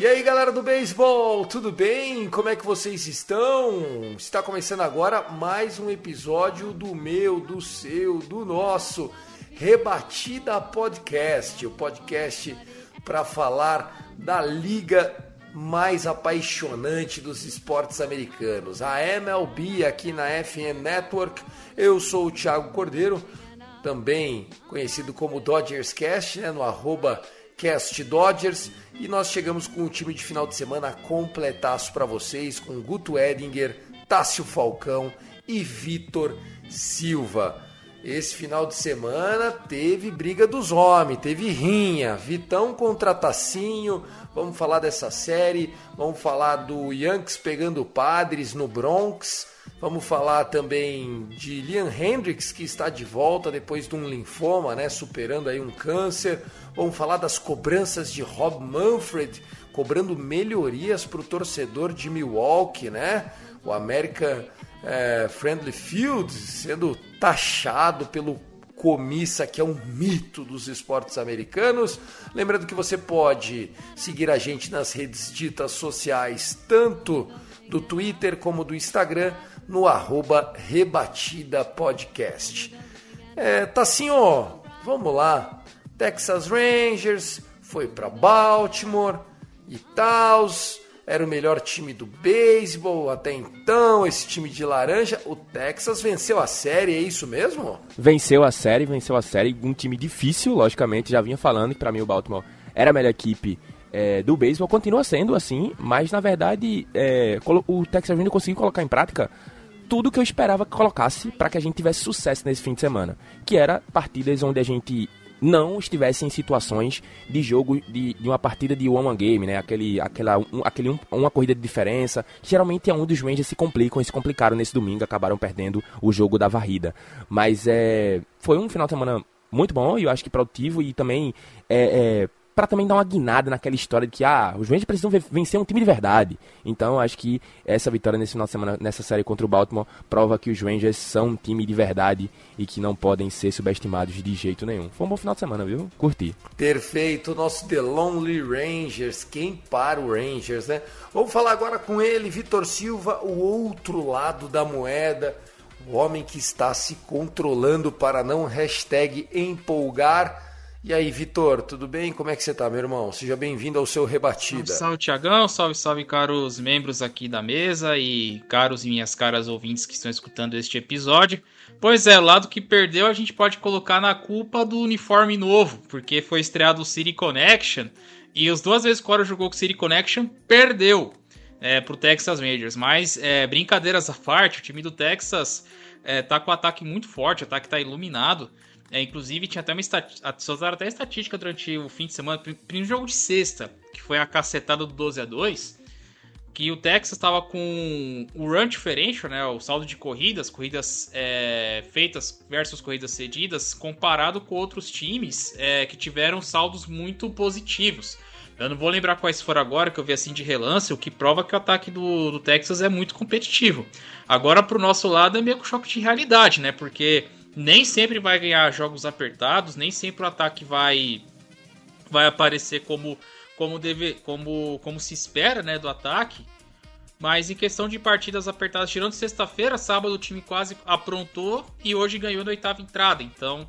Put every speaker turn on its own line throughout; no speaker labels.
E aí galera do beisebol, tudo bem? Como é que vocês estão? Está começando agora mais um episódio do meu, do seu, do nosso Rebatida Podcast, o podcast para falar da liga mais apaixonante dos esportes americanos, a MLB aqui na FM Network. Eu sou o Thiago Cordeiro, também conhecido como Dodgers Cast, né, no arroba Cast Dodgers, e nós chegamos com o time de final de semana completaço para vocês, com Guto Edinger, Tássio Falcão e Vitor Silva. Esse final de semana teve briga dos homens, teve rinha, Vitão contra Tacinho, vamos falar dessa série, vamos falar do Yankees pegando Padres no Bronx, vamos falar também de Liam Hendricks que está de volta depois de um linfoma, né, superando aí um câncer, vamos falar das cobranças de Rob Manfred, cobrando melhorias para o torcedor de Milwaukee, né, o América é, Friendly Field sendo taxado pelo Comissa, que é um mito dos esportes americanos. Lembrando que você pode seguir a gente nas redes ditas sociais, tanto do Twitter como do Instagram, no arroba Rebatida Podcast. É, Tassinho, vamos lá. Texas Rangers foi para Baltimore e tal era o melhor time do beisebol até então, esse time de laranja. O Texas venceu a série, é isso mesmo?
Venceu a série, venceu a série. Um time difícil, logicamente, já vinha falando que para mim o Baltimore era a melhor equipe é, do beisebol, continua sendo assim, mas na verdade é, o Texas Rangers conseguiu colocar em prática tudo que eu esperava que colocasse para que a gente tivesse sucesso nesse fim de semana, que era partidas onde a gente não estivesse em situações de jogo de, de uma partida de one-on game, né? Aquele, aquela, um, aquele um, uma corrida de diferença. Geralmente é onde os Rangers se complicam e se complicaram nesse domingo, acabaram perdendo o jogo da varrida. Mas é, foi um final de semana muito bom e eu acho que produtivo e também é, é para também dar uma guinada naquela história de que ah, os Rangers precisam vencer um time de verdade. Então acho que essa vitória nesse final de semana, nessa série contra o Baltimore, prova que os Rangers são um time de verdade e que não podem ser subestimados de jeito nenhum. Foi um bom final de semana, viu? Curti.
Perfeito, nosso The Lonely Rangers. Quem para o Rangers, né? Vamos falar agora com ele, Vitor Silva, o outro lado da moeda. O homem que está se controlando para não hashtag empolgar e aí, Vitor, tudo bem? Como é que você tá, meu irmão? Seja bem-vindo ao seu Rebatida.
Salve, salve, Tiagão. Salve, salve, caros membros aqui da mesa e caros e minhas caras ouvintes que estão escutando este episódio. Pois é, o lado que perdeu a gente pode colocar na culpa do uniforme novo, porque foi estreado o City Connection e as duas vezes que o Coro jogou com o City Connection, perdeu é, pro Texas Rangers. Mas, é, brincadeiras à parte, o time do Texas é, tá com um ataque muito forte, o ataque tá iluminado. É, inclusive, tinha até uma estatística, soltaram até estatística durante o fim de semana, primeiro jogo de sexta, que foi a cacetada do 12 a 2 que o Texas estava com o run differential, né, o saldo de corridas, corridas é, feitas versus corridas cedidas, comparado com outros times é, que tiveram saldos muito positivos. Eu não vou lembrar quais foram agora, que eu vi assim de relance, o que prova que o ataque do, do Texas é muito competitivo. Agora, para o nosso lado, é meio que um choque de realidade, né, porque nem sempre vai ganhar jogos apertados, nem sempre o ataque vai vai aparecer como como deve como como se espera, né, do ataque. Mas em questão de partidas apertadas, tirando sexta-feira, sábado o time quase aprontou e hoje ganhou na oitava entrada. Então,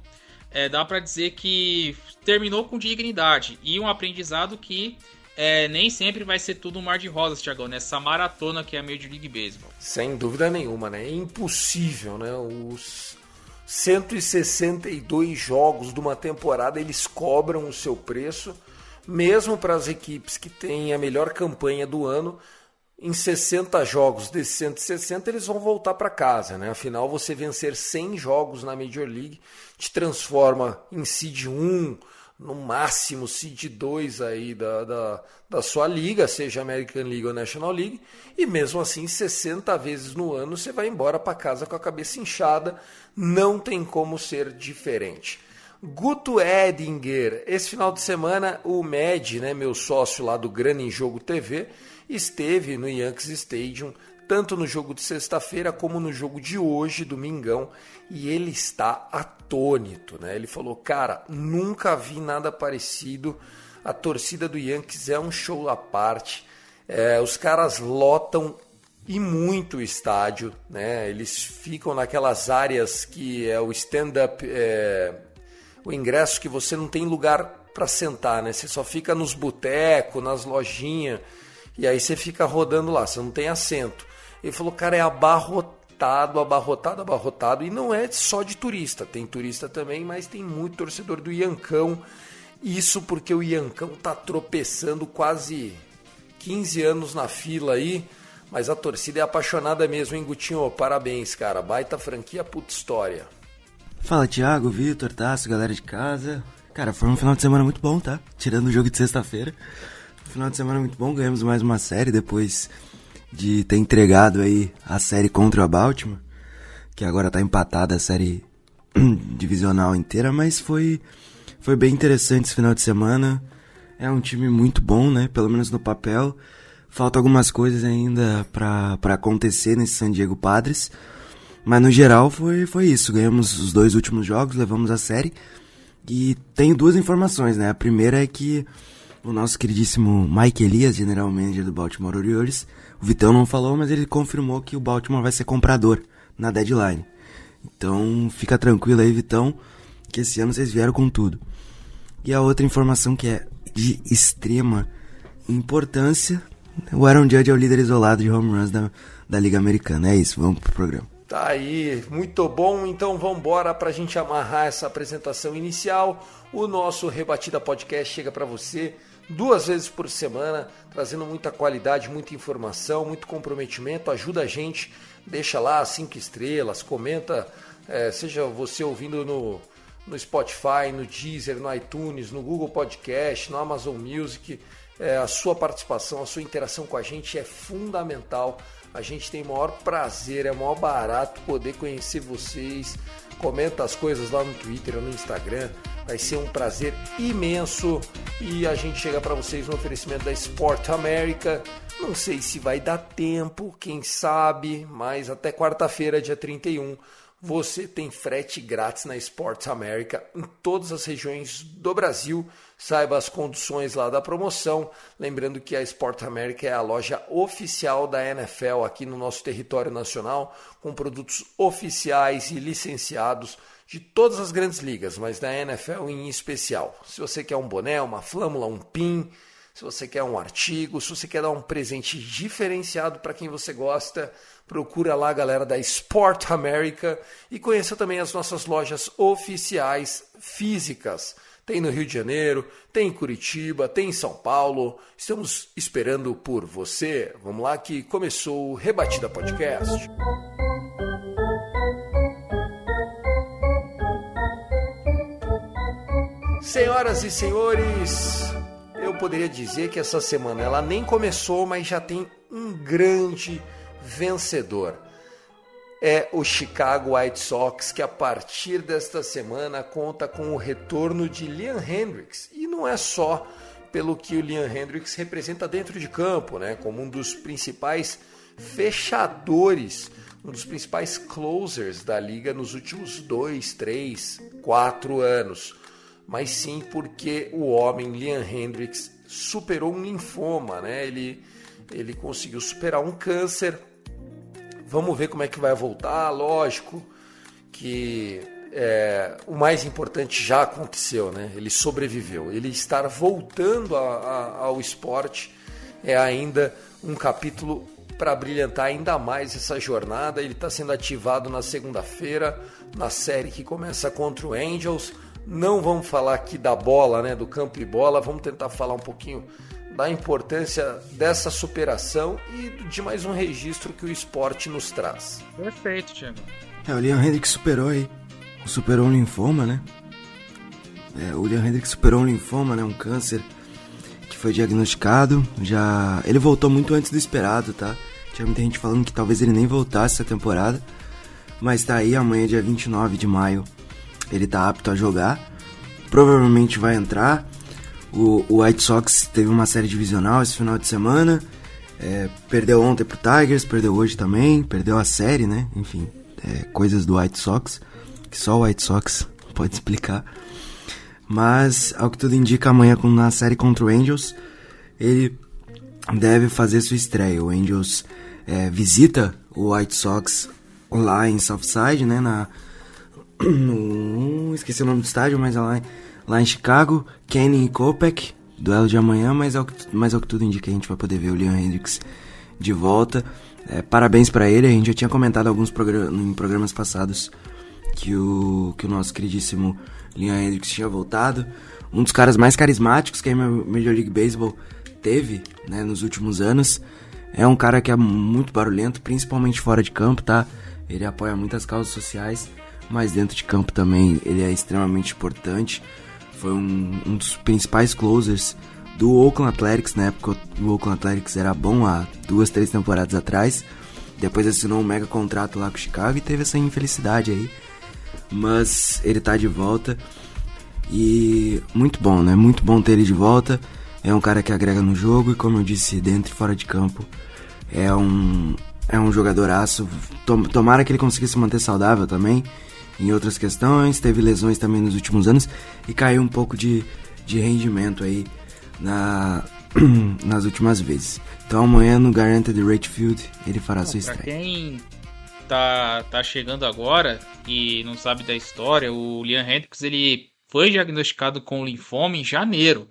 é, dá para dizer que terminou com dignidade e um aprendizado que é, nem sempre vai ser tudo um mar de rosas, Thiagão, nessa maratona que é a Major League Baseball.
Sem dúvida nenhuma, né? É impossível, né? Os 162 jogos de uma temporada, eles cobram o seu preço, mesmo para as equipes que têm a melhor campanha do ano. Em 60 jogos desses 160, eles vão voltar para casa, né? Afinal, você vencer 100 jogos na Major League te transforma em seed 1 no máximo seed 2 aí da, da, da sua liga, seja American League ou National League, e mesmo assim 60 vezes no ano você vai embora para casa com a cabeça inchada, não tem como ser diferente. Guto Edinger, esse final de semana o Med, né, meu sócio lá do Grana em Jogo TV, esteve no Yankees Stadium tanto no jogo de sexta-feira como no jogo de hoje, domingão, e ele está atônito, né? Ele falou: "Cara, nunca vi nada parecido. A torcida do Yankees é um show à parte. É, os caras lotam e muito o estádio, né? Eles ficam naquelas áreas que é o stand-up, é, o ingresso que você não tem lugar para sentar, né? Você só fica nos botecos, nas lojinhas, e aí você fica rodando lá, você não tem assento. Ele falou, cara, é abarrotado, abarrotado, abarrotado. E não é só de turista, tem turista também, mas tem muito torcedor do Iancão. Isso porque o Iancão tá tropeçando quase 15 anos na fila aí. Mas a torcida é apaixonada mesmo, hein, Gutinho? Parabéns, cara. Baita franquia, puta história.
Fala, Thiago, Vitor, Tasso, galera de casa. Cara, foi um final de semana muito bom, tá? Tirando o jogo de sexta-feira. Final de semana muito bom, ganhamos mais uma série depois de ter entregado aí a série contra o Baltimore, que agora tá empatada a série divisional inteira, mas foi foi bem interessante esse final de semana. É um time muito bom, né? Pelo menos no papel. Falta algumas coisas ainda para acontecer nesse San Diego Padres. Mas no geral foi, foi isso. Ganhamos os dois últimos jogos, levamos a série. E tenho duas informações, né? A primeira é que o nosso queridíssimo Mike Elias, general manager do Baltimore Orioles, o Vitão não falou, mas ele confirmou que o Baltimore vai ser comprador na deadline. Então fica tranquilo aí, Vitão, que esse ano vocês vieram com tudo. E a outra informação que é de extrema importância, o Aaron Judge é o líder isolado de home runs da, da Liga Americana. É isso, vamos pro programa.
Tá aí, muito bom. Então vamos embora para a gente amarrar essa apresentação inicial. O nosso Rebatida Podcast chega para você duas vezes por semana, trazendo muita qualidade, muita informação, muito comprometimento. Ajuda a gente, deixa lá cinco estrelas, comenta, é, seja você ouvindo no, no Spotify, no Deezer, no iTunes, no Google Podcast, no Amazon Music. É, a sua participação, a sua interação com a gente é fundamental. A gente tem o maior prazer, é o maior barato poder conhecer vocês. Comenta as coisas lá no Twitter no Instagram. Vai ser um prazer imenso e a gente chega para vocês no oferecimento da Sport America. Não sei se vai dar tempo, quem sabe, mas até quarta-feira, dia 31, você tem frete grátis na Sports America em todas as regiões do Brasil. Saiba as condições lá da promoção. Lembrando que a Sports America é a loja oficial da NFL aqui no nosso território nacional, com produtos oficiais e licenciados de todas as grandes ligas, mas da NFL em especial. Se você quer um boné, uma flâmula, um pin, se você quer um artigo, se você quer dar um presente diferenciado para quem você gosta, procura lá a galera da Sport America e conheça também as nossas lojas oficiais físicas. Tem no Rio de Janeiro, tem em Curitiba, tem em São Paulo. Estamos esperando por você. Vamos lá que começou o Rebatida Podcast. Senhoras e senhores, eu poderia dizer que essa semana ela nem começou, mas já tem um grande vencedor. É o Chicago White Sox, que a partir desta semana conta com o retorno de Liam Hendricks. E não é só pelo que o Liam Hendricks representa dentro de campo, né? como um dos principais fechadores, um dos principais closers da liga nos últimos dois, três, quatro anos mas sim porque o homem Liam Hendricks superou um linfoma, né? Ele, ele conseguiu superar um câncer. Vamos ver como é que vai voltar. Lógico que é, o mais importante já aconteceu, né? Ele sobreviveu. Ele estar voltando a, a, ao esporte é ainda um capítulo para brilhantar ainda mais essa jornada. Ele está sendo ativado na segunda-feira na série que começa contra o Angels. Não vamos falar aqui da bola, né, do campo e bola, vamos tentar falar um pouquinho da importância dessa superação e de mais um registro que o esporte nos traz.
Perfeito, Thiago.
É, o Leon Hendrick superou aí. Superou o linfoma, né? É, o Leon Hendricks superou um linfoma, né? Um câncer que foi diagnosticado. Já. Ele voltou muito antes do esperado, tá? Tinha muita gente falando que talvez ele nem voltasse essa temporada. Mas tá aí, amanhã, dia 29 de maio, ele tá apto a jogar. Provavelmente vai entrar. O, o White Sox teve uma série divisional esse final de semana. É, perdeu ontem pro Tigers, perdeu hoje também, perdeu a série, né? Enfim, é, coisas do White Sox, que só o White Sox pode explicar. Mas, ao que tudo indica, amanhã na série contra o Angels, ele deve fazer sua estreia. O Angels é, visita o White Sox lá em Southside, né? Na, esqueci o nome do estádio, mas é lá, lá em Chicago. Kenny e Kopech, duelo de amanhã, mas ao, que, mas ao que tudo indica, a gente vai poder ver o Leon Hendricks de volta. É, parabéns para ele, a gente já tinha comentado alguns em programas passados que o, que o nosso queridíssimo Leon Hendricks tinha voltado. Um dos caras mais carismáticos que a Major League Baseball teve né, nos últimos anos. É um cara que é muito barulhento, principalmente fora de campo, tá? Ele apoia muitas causas sociais, mas dentro de campo também ele é extremamente importante. Foi um, um dos principais closers do Oakland Athletics, na época o Oakland Athletics era bom há duas, três temporadas atrás. Depois assinou um mega contrato lá com o Chicago e teve essa infelicidade aí. Mas ele tá de volta. E muito bom, né? Muito bom ter ele de volta. É um cara que agrega no jogo e como eu disse, dentro e fora de campo. É um, é um jogadoraço. Tomara que ele consiga se manter saudável também. Em outras questões, teve lesões também nos últimos anos e caiu um pouco de, de rendimento aí na, nas últimas vezes. Então amanhã no Guaranteed Rate Field ele fará Bom, sua estreia.
Pra quem tá, tá chegando agora e não sabe da história, o Liam Hendricks ele foi diagnosticado com linfoma em janeiro,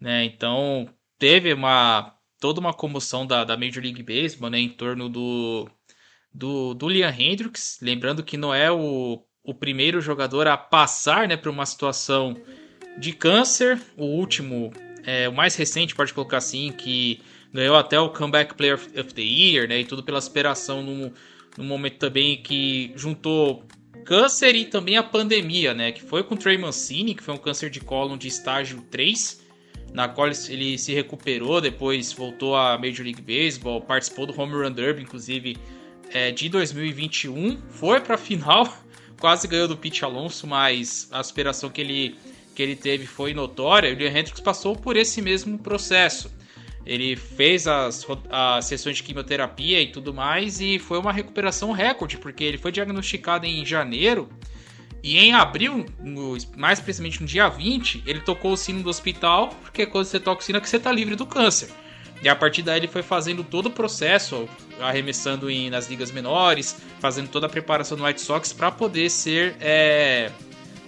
né? Então teve uma toda uma comoção da, da Major League Baseball, né, em torno do do, do Liam Hendricks, lembrando que não é o, o primeiro jogador a passar, né, por uma situação de câncer, o último, é, o mais recente, pode colocar assim, que ganhou até o Comeback Player of the Year, né, e tudo pela aspiração no, no momento também que juntou câncer e também a pandemia, né? Que foi com o Trey Mancini, que foi um câncer de cólon de estágio 3, na qual ele se recuperou, depois voltou à Major League Baseball, participou do Home Run Derby, inclusive, é, de 2021, foi para a final, quase ganhou do Pete Alonso, mas a aspiração que ele, que ele teve foi notória. O Liam Hendricks passou por esse mesmo processo. Ele fez as, as sessões de quimioterapia e tudo mais e foi uma recuperação recorde, porque ele foi diagnosticado em janeiro e em abril, no, mais precisamente no dia 20, ele tocou o sino do hospital, porque quando você toca o sino é que você está livre do câncer. E a partir daí ele foi fazendo todo o processo, arremessando em, nas ligas menores, fazendo toda a preparação no White Sox para poder ser é,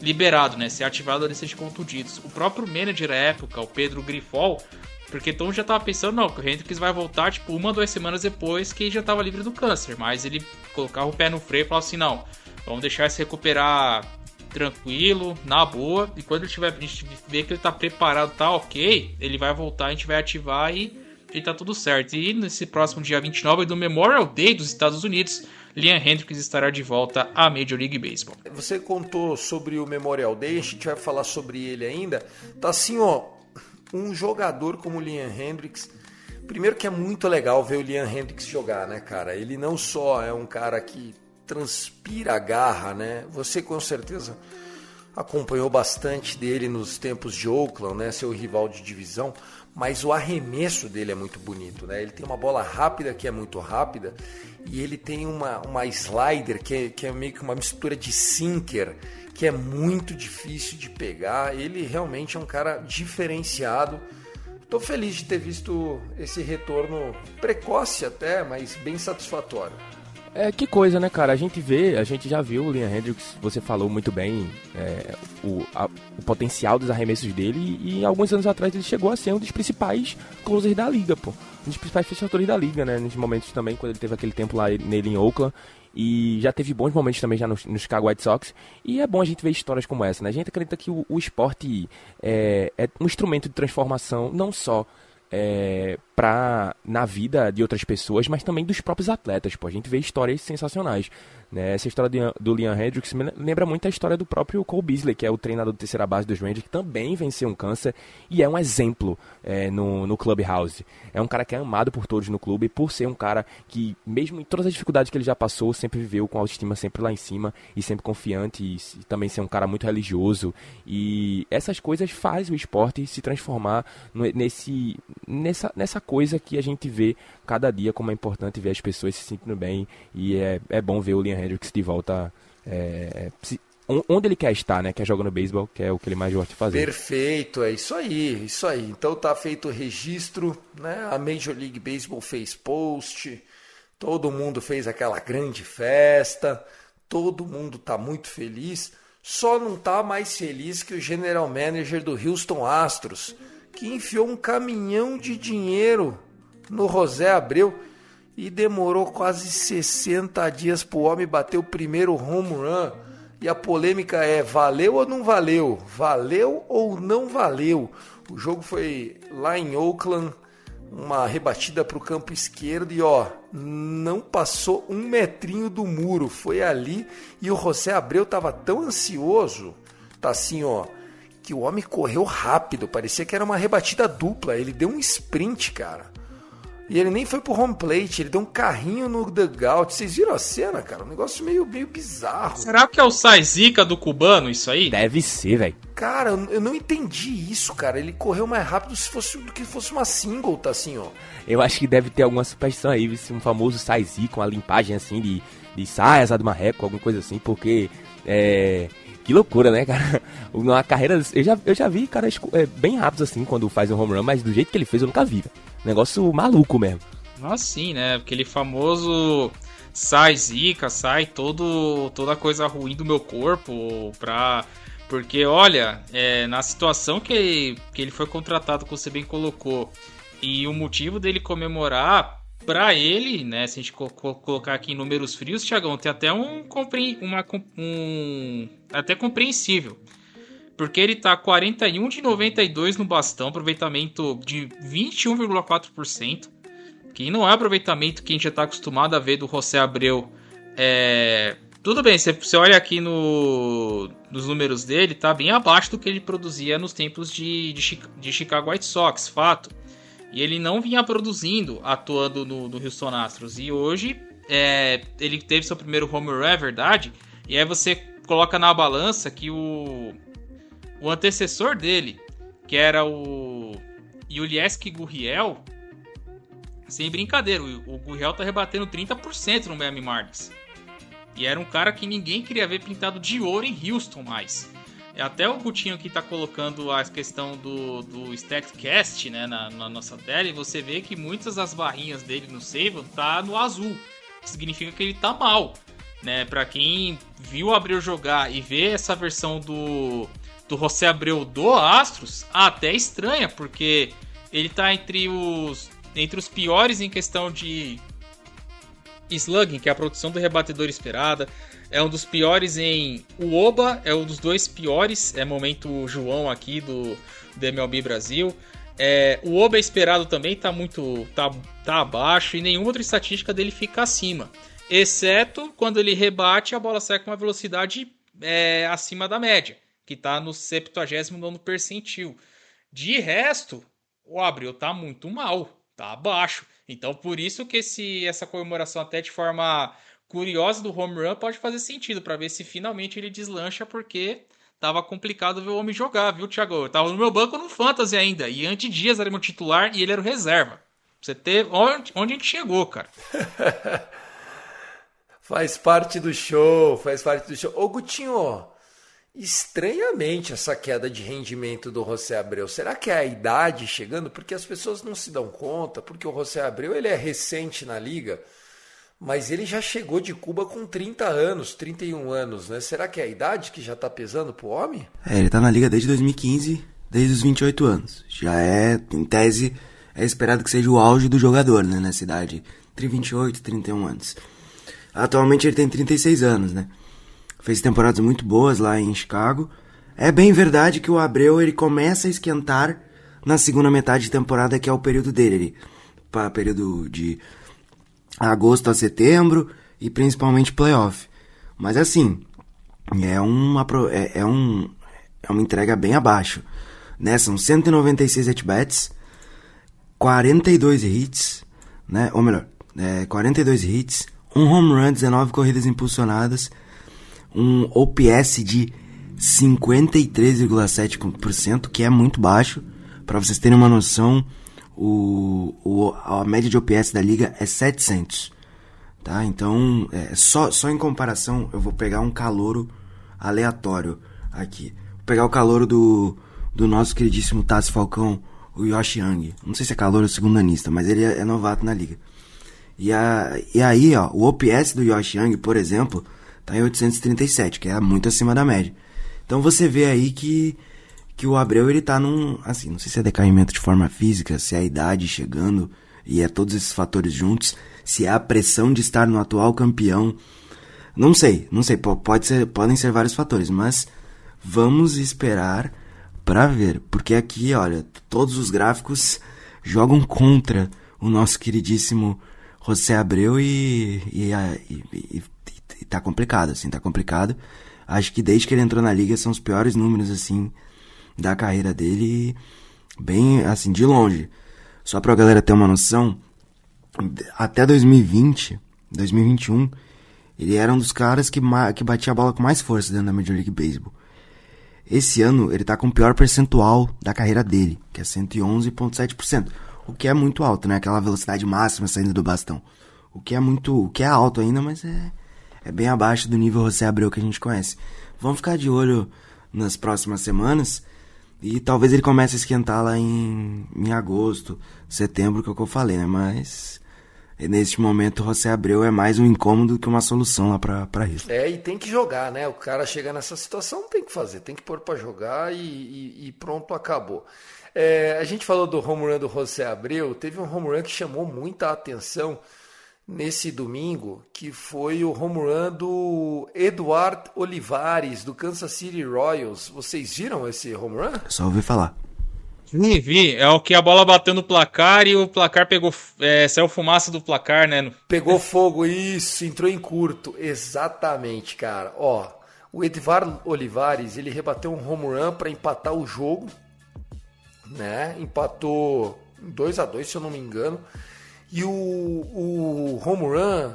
liberado, né, ser ativado a lista de contundidos. O próprio manager época, o Pedro Grifol, porque Tom já tava pensando, não, que o Hendrix vai voltar, tipo, uma, duas semanas depois que já tava livre do câncer. Mas ele colocava o pé no freio e falava assim, não, vamos deixar ele se recuperar tranquilo, na boa. E quando ele tiver, a gente ver que ele tá preparado, tá ok, ele vai voltar, a gente vai ativar e, e tá tudo certo. E nesse próximo dia 29 do Memorial Day dos Estados Unidos, Liam Hendricks estará de volta à Major League Baseball.
Você contou sobre o Memorial Day, a gente vai falar sobre ele ainda. Tá assim, ó, um jogador como o Liam Hendricks. Primeiro que é muito legal ver o Liam Hendricks jogar, né, cara? Ele não só é um cara que transpira garra, né? Você com certeza acompanhou bastante dele nos tempos de Oakland, né? Seu rival de divisão, mas o arremesso dele é muito bonito, né? Ele tem uma bola rápida que é muito rápida e ele tem uma, uma slider que é, que é meio que uma mistura de sinker que é muito difícil de pegar. Ele realmente é um cara diferenciado. Estou feliz de ter visto esse retorno precoce até, mas bem satisfatório.
É, que coisa, né, cara? A gente vê, a gente já viu o Liam Hendricks, você falou muito bem é, o, a, o potencial dos arremessos dele e, e alguns anos atrás ele chegou a ser um dos principais closers da liga, pô. Um dos principais fechadores da liga, né? Nos momentos também, quando ele teve aquele tempo lá nele em Oakland. E já teve bons momentos também já no, Chicago White Sox. E é bom a gente ver histórias como essa, né? A gente acredita que o, o esporte é, é um instrumento de transformação, não só é, pra, na vida de outras pessoas, mas também dos próprios atletas. Pô. A gente vê histórias sensacionais. Né? Essa história de, do Liam Hendricks me lembra muito a história do próprio Cole Beasley, que é o treinador de terceira base dos Rangers, que também venceu um câncer e é um exemplo é, no, no Clubhouse. É um cara que é amado por todos no clube, por ser um cara que, mesmo em todas as dificuldades que ele já passou, sempre viveu com a autoestima sempre lá em cima e sempre confiante, e, e também ser um cara muito religioso. E essas coisas fazem o esporte se transformar nesse, nessa, nessa coisa que a gente vê cada dia, como é importante ver as pessoas se sentindo bem e é, é bom ver o Liam Hendricks de volta é, se, onde ele quer estar, né? Quer jogando beisebol, que é o que ele mais gosta de fazer.
Perfeito, é isso aí, isso aí. Então tá feito o registro, né? A Major League Baseball fez post, todo mundo fez aquela grande festa, todo mundo tá muito feliz. Só não tá mais feliz que o general manager do Houston Astros, que enfiou um caminhão de dinheiro no José Abreu e demorou quase 60 dias para o homem bater o primeiro home run. E a polêmica é: valeu ou não valeu? Valeu ou não valeu? O jogo foi lá em Oakland, uma rebatida para o campo esquerdo e ó, não passou um metrinho do muro. Foi ali e o José Abreu tava tão ansioso, tá assim ó, que o homem correu rápido, parecia que era uma rebatida dupla. Ele deu um sprint, cara. E ele nem foi pro home plate, ele deu um carrinho no dugout. Vocês viram a cena, cara? Um negócio meio, meio bizarro.
Será que é o Saizica do cubano isso aí?
Deve ser, velho.
Cara, eu não entendi isso, cara. Ele correu mais rápido se fosse do que fosse uma single, tá assim, ó.
Eu acho que deve ter alguma superstição aí, um famoso Saizica, uma limpagem assim de, de saias, do marreco, alguma coisa assim, porque é. Que loucura, né, cara? Na carreira, eu já, eu já vi caras é, bem rápidos assim quando faz um home run, mas do jeito que ele fez eu nunca vi. Negócio maluco mesmo.
Nossa, sim, né? Aquele famoso sai zica, sai todo, toda coisa ruim do meu corpo pra... Porque, olha, é, na situação que, que ele foi contratado, que você bem colocou, e o motivo dele comemorar, para ele, né, se a gente co colocar aqui em números frios, Thiagão, tem até um, uma, um até compreensível. Porque ele tá 41 de 92 no bastão, aproveitamento de 21,4%. Que não é aproveitamento que a gente já tá acostumado a ver do José Abreu. É... Tudo bem, você, você olha aqui no, nos números dele, tá bem abaixo do que ele produzia nos tempos de, de, de Chicago White Sox, fato. E ele não vinha produzindo, atuando no, no Houston Astros. E hoje é, ele teve seu primeiro home run, é verdade. E aí você coloca na balança que o, o antecessor dele, que era o Yulieski Gurriel, sem brincadeira, o Gurriel tá rebatendo 30% no Miami Marlins. E era um cara que ninguém queria ver pintado de ouro em Houston mais. É até o Gutinho que tá colocando a questão do, do StatCast né, na, na, nossa tela, e você vê que muitas das barrinhas dele no Save tá no azul. Significa que ele tá mal. Né? Pra quem viu Abreu jogar e vê essa versão do, do José Abreu do Astros até estranha, porque ele tá entre os, entre os piores em questão de slugging, que é a produção do rebatedor esperada. É um dos piores em Uoba, é um dos dois piores. É momento João aqui do, do MLB Brasil. É, o Oba esperado também tá muito tá, tá abaixo e nenhuma outra estatística dele fica acima, exceto quando ele rebate a bola sai com uma velocidade é, acima da média que está no 79 percentil. De resto, o Abreu tá muito mal, tá abaixo. Então, por isso que esse, essa comemoração, até de forma curiosa do home run, pode fazer sentido para ver se finalmente ele deslancha, porque tava complicado ver o homem jogar, viu, Thiago? Eu tava no meu banco no Fantasy ainda, e antes Dias era meu titular e ele era o reserva. Você ter onde, onde a gente chegou, cara.
faz parte do show, faz parte do show. Ô, Gutinho, estranhamente essa queda de rendimento do José Abreu. Será que é a idade chegando? Porque as pessoas não se dão conta, porque o José Abreu ele é recente na liga, mas ele já chegou de Cuba com 30 anos, 31 anos, né? Será que é a idade que já está pesando pro homem?
É, ele tá na liga desde 2015, desde os 28 anos. Já é, em tese, é esperado que seja o auge do jogador, né, nessa idade, entre 28 e 31 anos. Atualmente ele tem 36 anos, né? fez temporadas muito boas lá em Chicago. É bem verdade que o Abreu ele começa a esquentar na segunda metade de temporada, que é o período dele, para período de agosto a setembro e principalmente playoff. Mas assim, é uma, é, é, um, é uma entrega bem abaixo. Né? São 196 at-bats, 42 hits, né? ou melhor, é, 42 hits, um home run, 19 corridas impulsionadas, um OPS de 53,7%, que é muito baixo. Para vocês terem uma noção, o, o, a média de OPS da liga é 700. Tá? Então, é, só, só em comparação, eu vou pegar um calouro aleatório aqui. Vou pegar o calouro do, do nosso queridíssimo Tassi Falcão, o Yoshi Yang. Não sei se é calouro ou segundanista, mas ele é, é novato na liga. E, a, e aí, ó, o OPS do Yoshi Yang, por exemplo, tá em 837, que é muito acima da média. Então você vê aí que, que o Abreu ele tá num, assim, não sei se é decaimento de forma física, se é a idade chegando, e é todos esses fatores juntos, se é a pressão de estar no atual campeão. Não sei, não sei, pode ser, podem ser vários fatores, mas vamos esperar para ver, porque aqui, olha, todos os gráficos jogam contra o nosso queridíssimo José Abreu e, e, e, e, tá complicado, assim, tá complicado. Acho que desde que ele entrou na liga são os piores números, assim, da carreira dele, bem, assim, de longe. Só pra galera ter uma noção, até 2020, 2021, ele era um dos caras que, que batia a bola com mais força dentro da Major League Baseball. Esse ano ele tá com o pior percentual da carreira dele, que é 111,7%, o que é muito alto, né? Aquela velocidade máxima saindo do bastão. O que é muito, o que é alto ainda, mas é é bem abaixo do nível José Abreu que a gente conhece. Vamos ficar de olho nas próximas semanas e talvez ele comece a esquentar lá em, em agosto, setembro, que é o que eu falei, né? Mas neste momento o José Abreu é mais um incômodo que uma solução lá pra isso.
É, e tem que jogar, né? O cara chegar nessa situação tem que fazer, tem que pôr para jogar e, e, e, pronto, acabou. É, a gente falou do home run do José Abreu, teve um home run que chamou muita atenção nesse domingo, que foi o home run do Eduard Olivares, do Kansas City Royals. Vocês viram esse home run?
Só ouvi falar.
Vi, vi. É o que a bola bateu no placar e o placar pegou. É, saiu fumaça do placar, né?
Pegou fogo, isso, entrou em curto. Exatamente, cara. Ó, o Edvar Olivares, ele rebateu um home run para empatar o jogo, né? Empatou 2 a 2 se eu não me engano. E o, o home run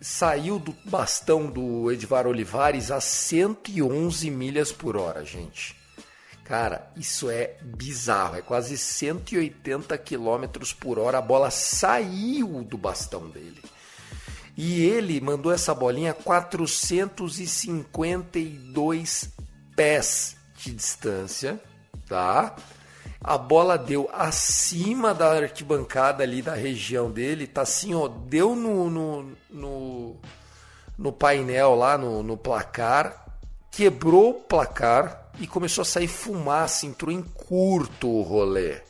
saiu do bastão do Edvar Olivares a 111 milhas por hora, gente. Cara, isso é bizarro. É quase 180 quilômetros por hora. A bola saiu do bastão dele. E ele mandou essa bolinha a 452 pés de distância, tá? A bola deu acima da arquibancada ali da região dele, tá assim, ó, deu no, no, no, no painel lá, no, no placar, quebrou o placar e começou a sair fumaça, entrou em curto o rolê.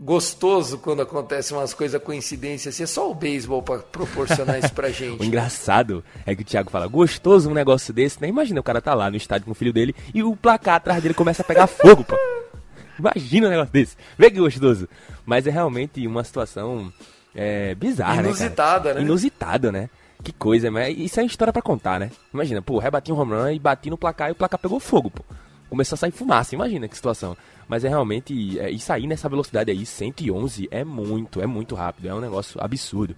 Gostoso quando acontecem umas coisas coincidências assim, é só o beisebol para proporcionar isso pra gente.
o engraçado é que o Thiago fala, gostoso um negócio desse, né? Imagina o cara tá lá no estádio com o filho dele e o placar atrás dele começa a pegar fogo, pô. Imagina um negócio desse. Vê que gostoso. Mas é realmente uma situação é, bizarra,
Inusitada,
né?
né?
Inusitada, né? Que coisa, mas isso é história para contar, né? Imagina, pô, rebati um home run e bati no placar e o placar pegou fogo, pô. Começou a sair fumaça, imagina que situação. Mas é realmente, é, isso aí nessa velocidade aí, 111, é muito, é muito rápido, é um negócio absurdo.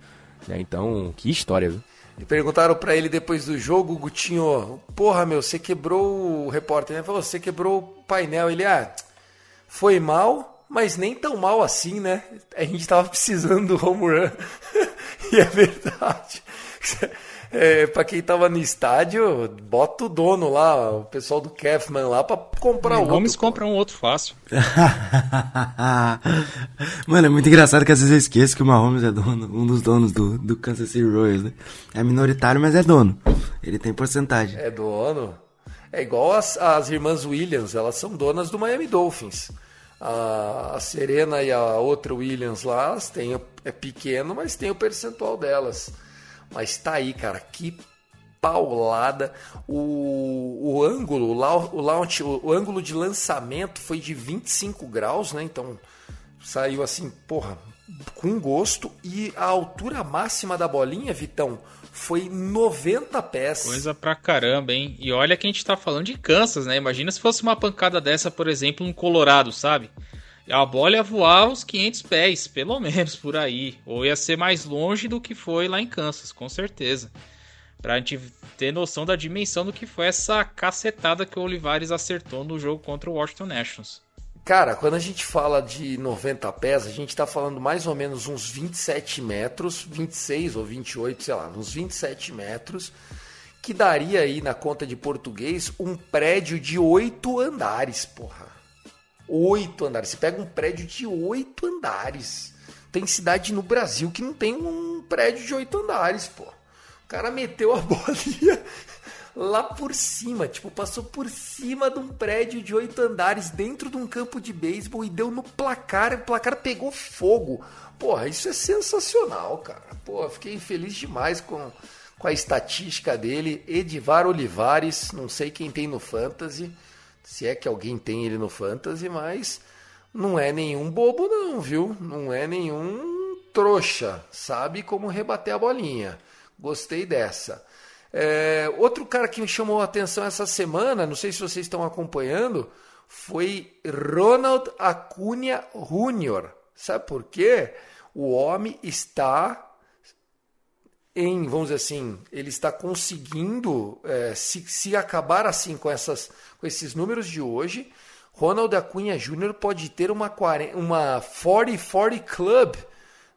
Né? Então, que história, viu?
E perguntaram para ele depois do jogo, Gutinho, porra, meu, você quebrou o repórter, né? Falou, você quebrou o painel. Ele, ah, foi mal, mas nem tão mal assim, né? A gente tava precisando do home run. e é verdade. É, para quem tava no estádio, bota o dono lá, o pessoal do Kefman lá para comprar o outro.
Gomes compra um outro fácil.
Mano, é muito engraçado que às vezes eu esqueço que o Mahomes é dono, um dos donos do, do Kansas City Royals, né? É minoritário, mas é dono. Ele tem porcentagem.
É dono. É igual as, as irmãs Williams, elas são donas do Miami Dolphins. A, a Serena e a outra Williams lá, têm, é pequeno, mas tem o percentual delas. Mas tá aí, cara, que paulada. O, o ângulo, o launch, o, o ângulo de lançamento foi de 25 graus, né? Então saiu assim, porra, com gosto. E a altura máxima da bolinha, Vitão, foi 90 pés.
Coisa pra caramba, hein? E olha que a gente tá falando de Kansas, né? Imagina se fosse uma pancada dessa, por exemplo, no Colorado, sabe? A bola ia voar uns 500 pés, pelo menos por aí. Ou ia ser mais longe do que foi lá em Kansas, com certeza. Pra gente ter noção da dimensão do que foi essa cacetada que o Olivares acertou no jogo contra o Washington Nationals.
Cara, quando a gente fala de 90 pés, a gente tá falando mais ou menos uns 27 metros, 26 ou 28, sei lá, uns 27 metros, que daria aí na conta de português um prédio de oito andares, porra. Oito andares. Você pega um prédio de oito andares. Tem cidade no Brasil que não tem um prédio de oito andares, pô. O cara meteu a bolinha lá por cima, tipo, passou por cima de um prédio de oito andares dentro de um campo de beisebol e deu no placar, o placar pegou fogo. Porra, isso é sensacional, cara. Pô, fiquei feliz demais com, com a estatística dele. Edivar Olivares, não sei quem tem no Fantasy, se é que alguém tem ele no Fantasy, mas não é nenhum bobo não, viu? Não é nenhum trouxa, sabe como rebater a bolinha. Gostei dessa. É, outro cara que me chamou a atenção essa semana, não sei se vocês estão acompanhando, foi Ronald Acuna Jr. Sabe por quê? O homem está em, vamos dizer assim, ele está conseguindo, é, se, se acabar assim com, essas, com esses números de hoje, Ronald Acuna Jr. pode ter uma, 40 uma 40-40 Club,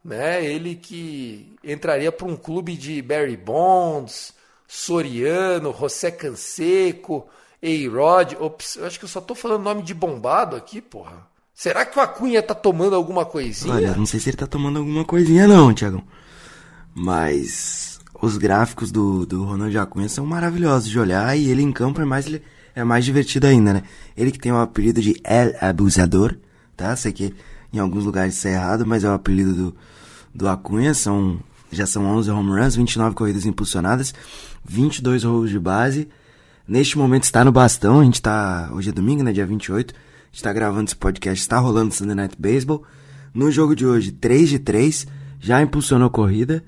né? Ele que entraria para um clube de Barry Bonds, Soriano, José Canseco, A-Rod. Ops, eu acho que eu só tô falando nome de bombado aqui, porra. Será que o Acunha tá tomando alguma coisinha?
Olha, não sei se ele tá tomando alguma coisinha não, Tiagão. Mas os gráficos do, do Ronald Acunha são maravilhosos de olhar e ele em campo é mais, é mais divertido ainda, né? Ele que tem o apelido de El Abusador, tá? Sei que em alguns lugares isso é errado, mas é o apelido do, do Acunha. São, já são 11 home runs, 29 corridas impulsionadas, 22 roubos de base. Neste momento está no bastão, a gente tá... Hoje é domingo, né? Dia 28. A gente tá gravando esse podcast, está rolando Sunday Night Baseball. No jogo de hoje, 3 de 3, já impulsionou corrida.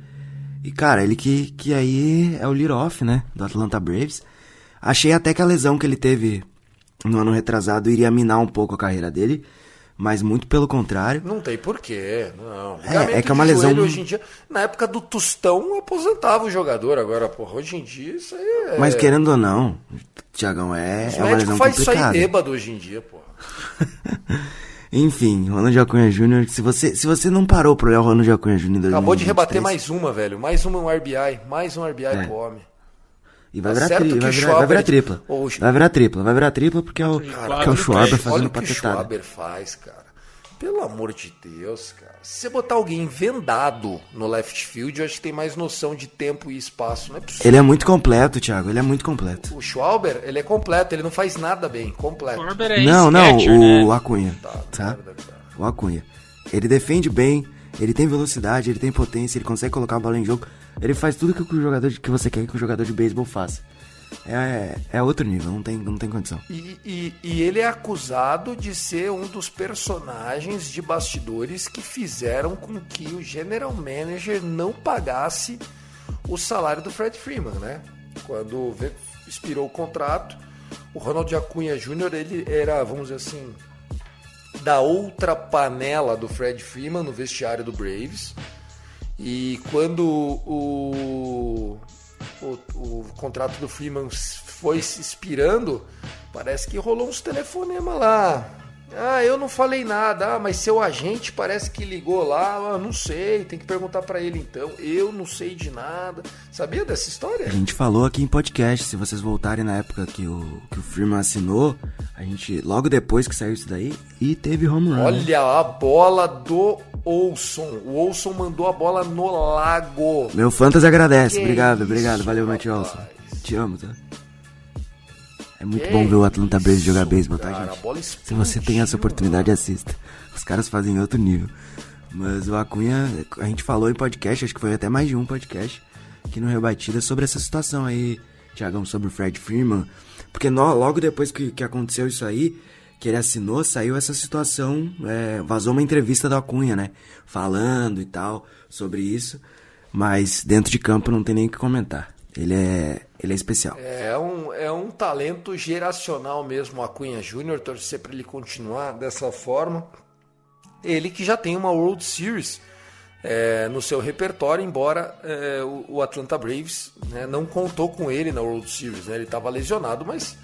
E, cara, ele que, que aí é o lead-off, né? Do Atlanta Braves. Achei até que a lesão que ele teve no ano retrasado iria minar um pouco a carreira dele. Mas muito pelo contrário.
Não tem porquê, não.
É, é que é uma lesão-
Hoje em dia, na época do Tostão, aposentava o jogador. Agora, porra, hoje em dia isso aí é...
Mas querendo ou não, Tiagão, é,
Os
é uma lesão
fazem isso aí
complicada.
bêbado hoje em dia, porra.
Enfim, Ronald Acunha Jr., se você, se você não parou pra olhar o Ronald Acunha Jr. em 2023...
Acabou de rebater mais uma, velho. Mais uma um RBI. Mais um RBI
É.
pro homem.
E vai
Tá
virar, tri,
que
vai,
o
virar, vai virar
Schwarber-
tripla. Vai virar tripla, vai virar tripla porque é o,
Cara,
porque é o Schwarber
olha
Olha
fazendo
o que o
patetada.
Schwaber faz, cara. Pelo amor de Deus, cara. Se você botar alguém vendado no left field, eu acho que tem mais noção de tempo e espaço. Não é possível.
Ele é muito completo, Thiago, ele é muito completo.
O Schwalber, ele é completo, ele não faz nada bem. Completo.
É
Não, não,
sketcher,
o
né?
Acunha,
Tá,
tá?
merda, cara.
O Acunha. Ele defende bem, ele tem velocidade, ele tem potência, ele consegue colocar a bola em jogo. Ele faz tudo que o jogador que você quer que o jogador de beisebol faça. É, é outro nível, não tem, não tem condição.
E, e- e ele é acusado de ser um dos personagens de bastidores que fizeram com que o general manager não pagasse o salário do Fred Freeman, né? Quando expirou o contrato, o Ronald Acunha Jr. ele era, vamos dizer assim, da outra panela do Fred Freeman no vestiário do Braves. E quando o, o, o contrato do Freeman foi se expirando, parece que rolou uns telefonemas lá. Ah, eu não falei nada. Ah, mas seu agente parece que ligou lá. Ah, não sei, tem que perguntar pra ele então. Eu não sei de nada. Sabia dessa história?
A gente falou aqui em podcast, se vocês voltarem na época que o, que o Freeman assinou, a gente, logo depois que saiu isso daí, e teve home run. né?
Olha a bola do Olson. O Olson mandou a bola no lago.
Meu Fantasy agradece,
Que
obrigado,
isso,
obrigado, valeu, Matt. Olson. Te amo, tá? É muito
Que
bom ver o Atlanta Braves jogar beisebol, tá, gente? Se você tem essa oportunidade, assista. Os caras fazem outro nível. Mas o Acunha, a gente falou em podcast, acho que foi até mais de um podcast, aqui no Rebatida sobre essa situação aí, Tiagão, sobre o Fred Freeman. Porque no, logo depois que, que aconteceu isso aí, que ele assinou, saiu essa situação, é, vazou uma entrevista da Cunha, né? Falando e tal sobre isso. Mas dentro de campo não tem nem o que comentar. Ele é, ele é especial.
É um, é um talento geracional mesmo, a Cunha Júnior, torcer para ele continuar dessa forma. Ele que já tem uma World Series é, no seu repertório, embora é, o, o, Atlanta Braves né, não contou com ele na World Series. Né, ele estava lesionado, mas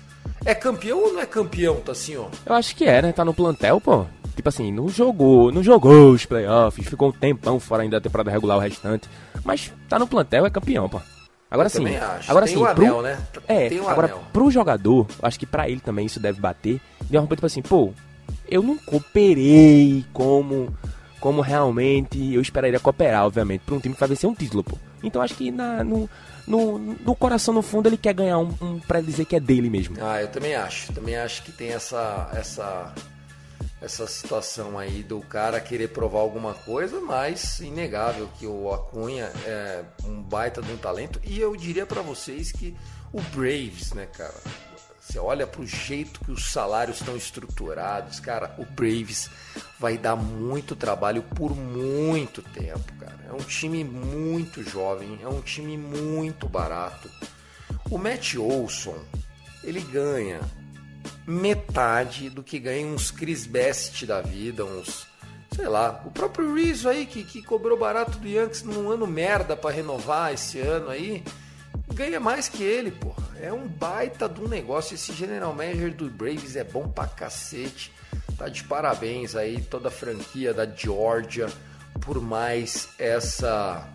é campeão ou não é campeão, tá assim, ó?
Eu acho que é, né? Tá no plantel, pô. Tipo assim, não jogou, não jogou os playoffs, ficou um tempão fora ainda da temporada regular o restante. Mas tá no plantel, é campeão, pô. Agora sim. Agora sim, pro,
anel, né?
É, um agora anel. pro jogador, acho que para ele também isso deve bater. De uma tipo assim, pô, eu não cooperei como como realmente eu esperaria cooperar, obviamente, para um time que vai vencer um título, pô. Então acho que na, no, no, no coração, no fundo, ele quer ganhar um, um para dizer que é dele mesmo.
Ah, eu também acho. Também acho que tem essa essa essa situação aí do cara querer provar alguma coisa, mas inegável que o Acunha é um baita de um talento. E eu diria para vocês que o Braves, né, cara? Você olha para o jeito que os salários estão estruturados, cara, o Braves vai dar muito trabalho por muito tempo, cara. É um time muito jovem, é um time muito barato. O Matt Olson, ele ganha metade do que ganha uns Chris Best da vida, uns. Sei lá, o próprio Rizzo aí, que, que cobrou barato do Yankees num ano merda para renovar esse ano aí, ganha mais que ele, porra. É um baita um negócio. Esse general manager do Braves é bom pra cacete. Tá de parabéns aí, toda a franquia da Georgia, por mais essa.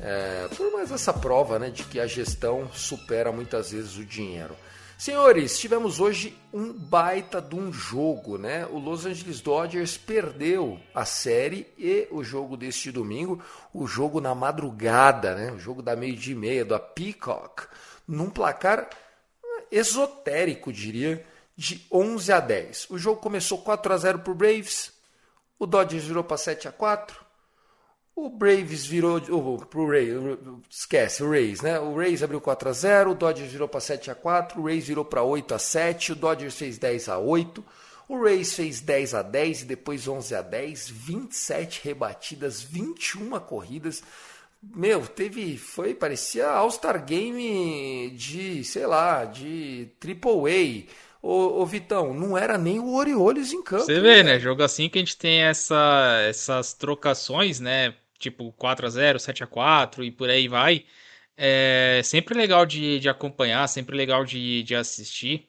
É, por mais essa prova né, de que a gestão supera muitas vezes o dinheiro. Senhores, tivemos hoje um baita de um jogo, né? O Los Angeles Dodgers perdeu a série e o jogo deste domingo, o jogo na madrugada, né? O jogo da meio-dia e meia, da Peacock, num placar esotérico, diria, de 11 a 10. O jogo começou 4 a 0 para o Braves, o Dodgers virou para 7 a 4, o Braves virou oh, pro Ray, esquece, o Rays, né? O Rays abriu 4 a 0, o Dodgers virou para 7 a 4, o Rays virou para 8 a 7, o Dodgers fez 10 a 8, o Rays fez 10 a 10 e depois 11 a 10, 27 rebatidas, 21 corridas. Meu, teve, foi, parecia All-Star Game de, sei lá, de Triple A. Ô, ô, Vitão, não era nem o Orioles em campo.
Você vê, né? Jogo assim que a gente tem essa, essas trocações, né? Tipo 4 a 0 7 a 4 e por aí vai. É sempre legal de, de acompanhar, sempre legal de, de assistir.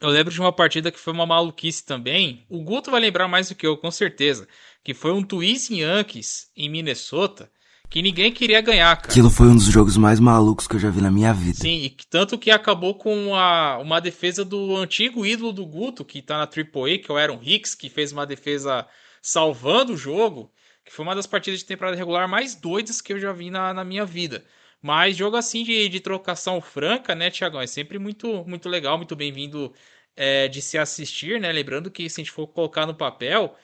Eu lembro de uma partida que foi uma maluquice também. O Guto vai lembrar mais do que eu, com certeza. Que foi um Twist Yankees em Minnesota que ninguém queria ganhar, cara.
Aquilo foi um dos jogos mais malucos que eu já vi na minha vida.
Sim, e tanto que acabou com uma, uma defesa do antigo ídolo do Guto, que tá na AAA, que é o Aaron Hicks, que fez uma defesa salvando o jogo que foi uma das partidas de temporada regular mais doidas que eu já vi na, na minha vida. Mas jogo assim de, de trocação franca, né, Tiagão? É sempre muito, muito legal, muito bem-vindo é, de se assistir, né? Lembrando que se a gente for colocar no papel,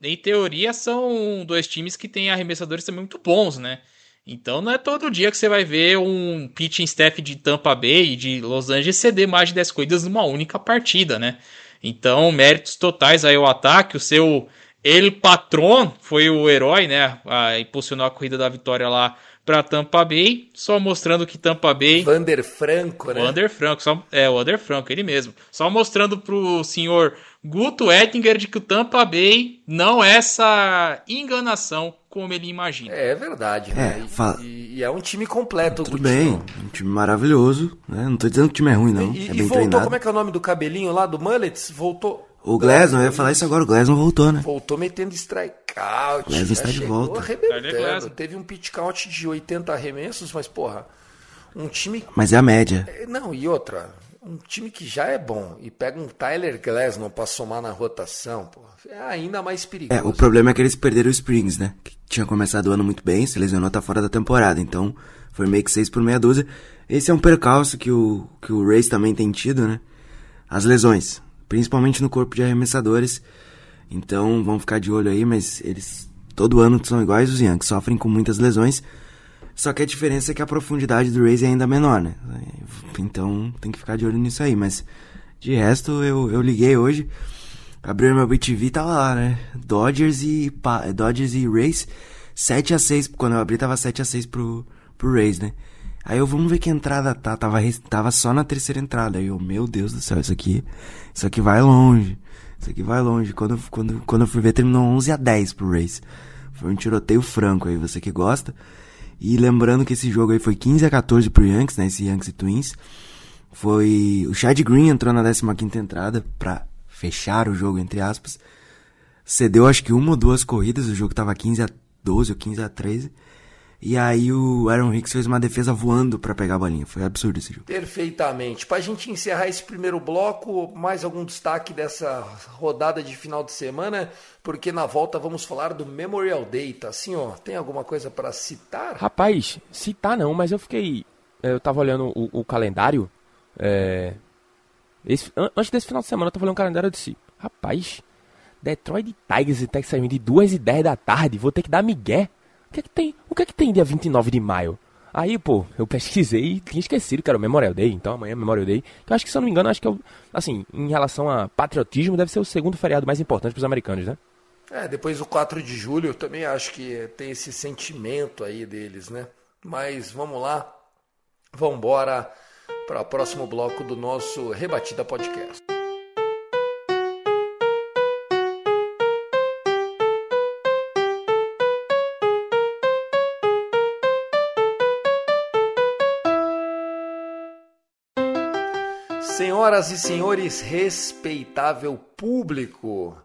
em teoria são dois times que têm arremessadores também muito bons, né? Então não é todo dia que você vai ver um pitching staff de Tampa Bay e de Los Angeles ceder mais de 10 corridas numa única partida, né? Então, méritos totais aí ao ataque, o seu ele Patron foi o herói, né? A, impulsionou a corrida da vitória lá para Tampa Bay, só mostrando que Tampa Bay.
Vander Franco, né?
Vander Franco, só, é, o Vander Franco, ele mesmo. Só mostrando pro senhor Guto Ettinger de que o Tampa Bay não é essa enganação como ele imagina.
É, é verdade, né? É, fala... e, e, é um time completo.
Tudo bem, um time maravilhoso, né? Não tô dizendo que o time é ruim, não.
E,
é
e voltou, treinado. como é que é o nome do cabelinho lá do Mullets? Voltou
o Glasnow, eu ia falar isso agora, o Glasnow voltou, né?
Voltou metendo strikeout.
O Glasnow está de volta.
arrebentando. Teve um pitch count de 80 arremessos, mas porra, um time...
Mas é a média.
É, não, e outra, um time que já é bom e pega um Tyler Glasnow pra somar na rotação, porra, é ainda mais perigoso.
É, o problema é que eles perderam o Springs, né? Que tinha começado o ano muito bem, se lesionou, tá fora da temporada, então foi meio que 6 por meia dúzia. Esse é um percalço que o, que o Race também tem tido, né? As lesões principalmente no corpo de arremessadores. Então vamos ficar de olho aí, mas eles todo ano são iguais os Yankees, sofrem com muitas lesões. Só que a diferença é que a profundidade do Race é ainda menor, né? Então tem que ficar de olho nisso aí. Mas de resto, eu, eu liguei hoje, abri meu BTV tava lá, né? Dodgers e, Dodgers e Race 7 a 6 Quando eu abri tava 7 a 6 pro, pro Race, né? Aí eu, vamos ver que entrada tá. Tava, tava só na terceira entrada. Aí eu, meu Deus do céu, isso aqui, isso aqui vai longe. Isso aqui vai longe. Quando, quando, quando eu fui ver, terminou 11 a 10 pro Race. Foi um tiroteio franco aí, você que gosta. E lembrando que esse jogo aí foi 15 a 14 pro Yankees, né? Esse Yankees e Twins. Foi. O Chad Green entrou na 15 entrada pra fechar o jogo, entre aspas. Cedeu acho que uma ou duas corridas, o jogo tava 15 a 12 ou 15 a 13. E aí o Aaron Hicks fez uma defesa voando para pegar a bolinha. Foi absurdo esse jogo.
Perfeitamente. Para a gente encerrar esse primeiro bloco, mais algum destaque dessa rodada de final de semana? Porque na volta vamos falar do Memorial Day, tá assim, ó. Tem alguma coisa para citar?
Rapaz, citar não, mas eu fiquei... Eu tava olhando o, o calendário. É... Esse, antes desse final de semana eu tava olhando o calendário e disse... Rapaz, Detroit Tigers e Texas Rangers de 2 e 10 da tarde. Vou ter que dar migué o que é que tem? O que é que tem dia 29 de maio? Aí, pô, eu pesquisei e tinha esquecido que era o Memorial Day, então amanhã é Memorial Day. Eu acho que, se eu não me engano, acho que, eu, assim, em relação a patriotismo, deve ser o segundo feriado mais importante para os americanos, né?
É, depois do 4 de julho, eu também acho que tem esse sentimento aí deles, né? Mas vamos lá, vamos embora para o próximo bloco do nosso Rebatida Podcast. Senhoras e senhores, respeitável público,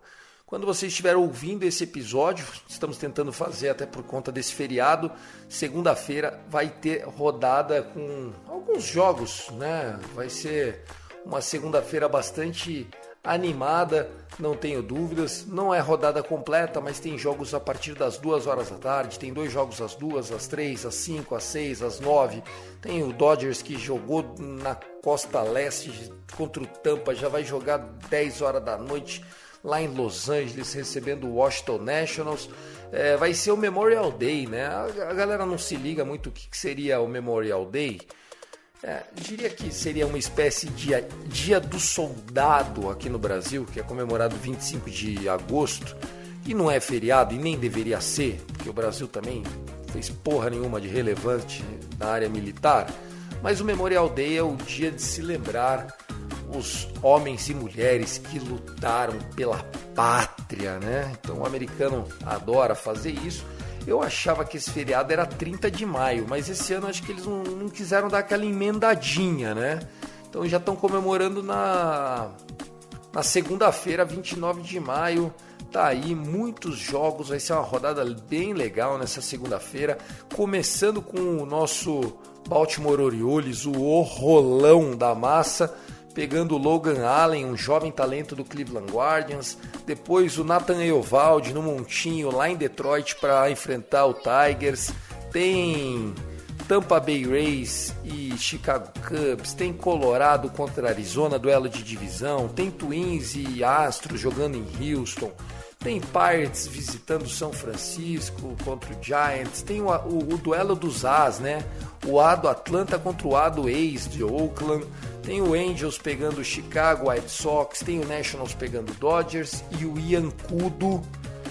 quando você estiver ouvindo esse episódio, estamos tentando fazer até por conta desse feriado, segunda-feira vai ter rodada com alguns jogos, né? Vai ser uma segunda-feira bastante animada, não tenho dúvidas. Não é rodada completa, mas tem jogos a partir das duas horas da tarde. Tem dois jogos às duas, às três, às cinco, às seis, às nove. Tem o Dodgers que jogou na costa leste contra o Tampa, já vai jogar 10 horas da noite lá em Los Angeles, recebendo o Washington Nationals. É, vai ser o Memorial Day, né? A, galera não se liga muito o que seria o Memorial Day. É, diria que seria uma espécie de Dia do Soldado aqui no Brasil, que é comemorado 25 de agosto, e não é feriado e nem deveria ser, porque o Brasil também fez porra nenhuma de relevante na área militar. Mas o Memorial Day é o dia de se lembrar os homens e mulheres que lutaram pela pátria, né? Então o americano adora fazer isso eu achava que esse feriado era 30 de maio, mas esse ano acho que eles não, não quiseram dar aquela emendadinha, né? Então já estão comemorando na, na segunda-feira, 29 de maio. Tá aí muitos jogos, vai ser uma rodada bem legal nessa segunda-feira, começando com o nosso Baltimore Orioles, o rolão da massa pegando o Logan Allen, um jovem talento do Cleveland Guardians, depois o Nathan Eovaldi no montinho lá em Detroit para enfrentar o Tigers, tem Tampa Bay Rays e Chicago Cubs, tem Colorado contra Arizona, duelo de divisão, tem Twins e Astros jogando em Houston, tem Pirates visitando São Francisco contra o Giants, tem o, o, o duelo dos As, né? O A do Atlanta contra o A do Ace de Oakland, tem o Angels pegando o Chicago White Sox, tem o Nationals pegando o Dodgers e o Ian Kudo,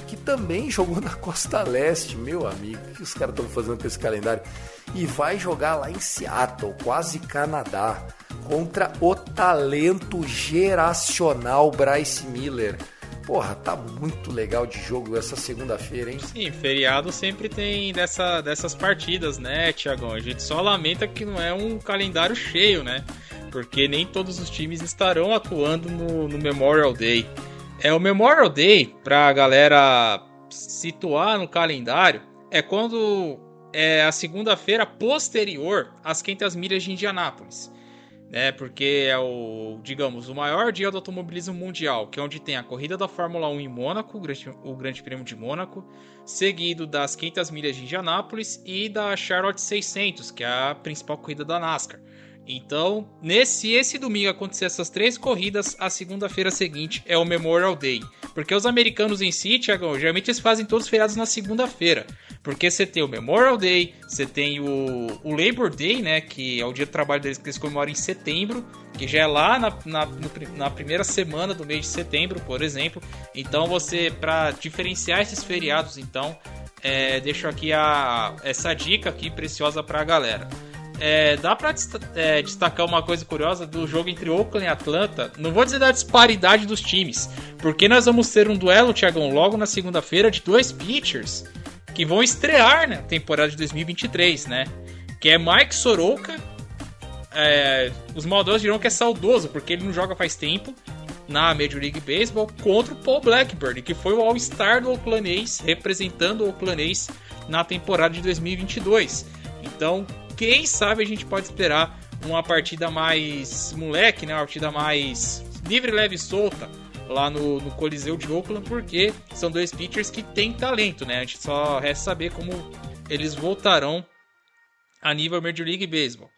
que também jogou na Costa Leste, meu amigo. O que os caras estão fazendo com esse calendário? E vai jogar lá em Seattle, quase Canadá, contra o talento geracional Bryce Miller. Porra, tá muito legal de jogo essa segunda-feira, hein?
Sim, feriado sempre tem dessa, dessas partidas, né, Tiagão? A gente só lamenta que não é um calendário cheio, né? Porque nem todos os times estarão atuando no, no Memorial Day. É o Memorial Day, para a galera situar no calendário, é quando é a segunda-feira posterior às 500 milhas de Indianápolis. Né, porque é o, digamos, o maior dia do automobilismo mundial, que é onde tem a corrida da Fórmula 1 em Mônaco, o Grande, o grande Prêmio de Mônaco, seguido das 500 milhas de Indianápolis e da Charlotte 600, que é a principal corrida da NASCAR. Então, nesse esse domingo acontecer essas três corridas, a segunda-feira seguinte é o Memorial Day. Porque os americanos em si, Thiago, geralmente eles fazem todos os feriados na segunda-feira. Porque você tem o Memorial Day, você tem o, o Labor Day, né? Que é o dia do trabalho deles que eles comemoram em setembro, que já é lá na, na, no, na primeira semana do mês de setembro, por exemplo. Então você, para diferenciar esses feriados, então, é, deixo aqui a, essa dica aqui preciosa para a galera. É, dá pra é, destacar uma coisa curiosa do jogo entre Oakland e Atlanta. Não vou dizer da disparidade dos times, porque nós vamos ter um duelo, Thiagão, logo na segunda-feira, de dois pitchers que vão estrear na temporada de 2023, né? Que é Mike Soroka. É, os maldosos dirão que é saudoso, porque ele não joga faz tempo na Major League Baseball contra o Paul Blackburn, que foi o All-Star do Oakland A's, representando o Oakland A's na temporada de 2022. Então, quem sabe a gente pode esperar uma partida mais moleque, né? Uma partida mais livre, leve e solta lá no, no, Coliseu de Oakland, porque são dois pitchers que têm talento, né? A gente só resta saber como eles voltarão a nível Major League Baseball.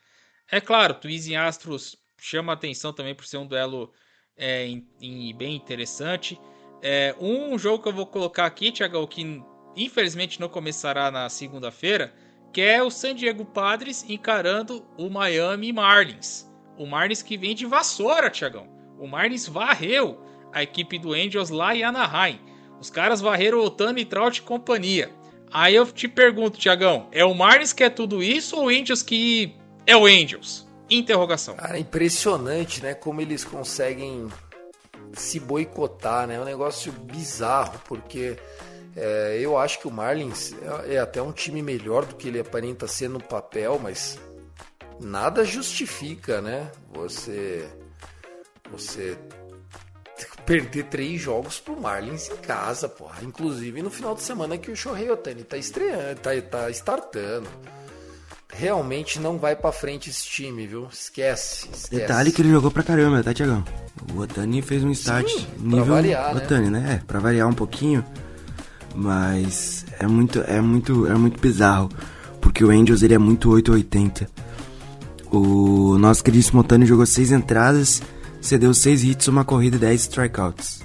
É claro, Twins e Astros chama atenção também por ser um duelo é, em, em, bem interessante. É, um jogo que eu vou colocar aqui, Thiago, que infelizmente não começará na segunda-feira, que é o San Diego Padres encarando o Miami Marlins. O Marlins que vem de vassoura, Tiagão. O Marlins varreu a equipe do Angels lá em Anaheim. Os caras varreram o Otani, Trout e companhia. Aí eu te pergunto, Tiagão, é o Marlins que é tudo isso ou o Angels que é o Angels? Interrogação.
Cara, impressionante, né? Como eles conseguem se boicotar, né? É um negócio bizarro, porque é, eu acho que o Marlins é, é até um time melhor do que ele aparenta ser no papel, mas nada justifica, né? Você você perder três jogos pro Marlins em casa, porra. Inclusive no final de semana que o Shohei Otani tá estreando, tá, tá startando. Realmente não vai para frente esse time, viu? Esquece, esquece.
Detalhe que ele jogou pra caramba, tá, Tiagão? O Otani fez um start Sim, nível variar? Otani, né? né? É, pra variar um pouquinho. Mas é muito, é muito, é muito bizarro. Porque o Angels ele é muito 880. O nosso queridíssimo Otani jogou seis entradas, cedeu seis hits, uma corrida e 10 strikeouts.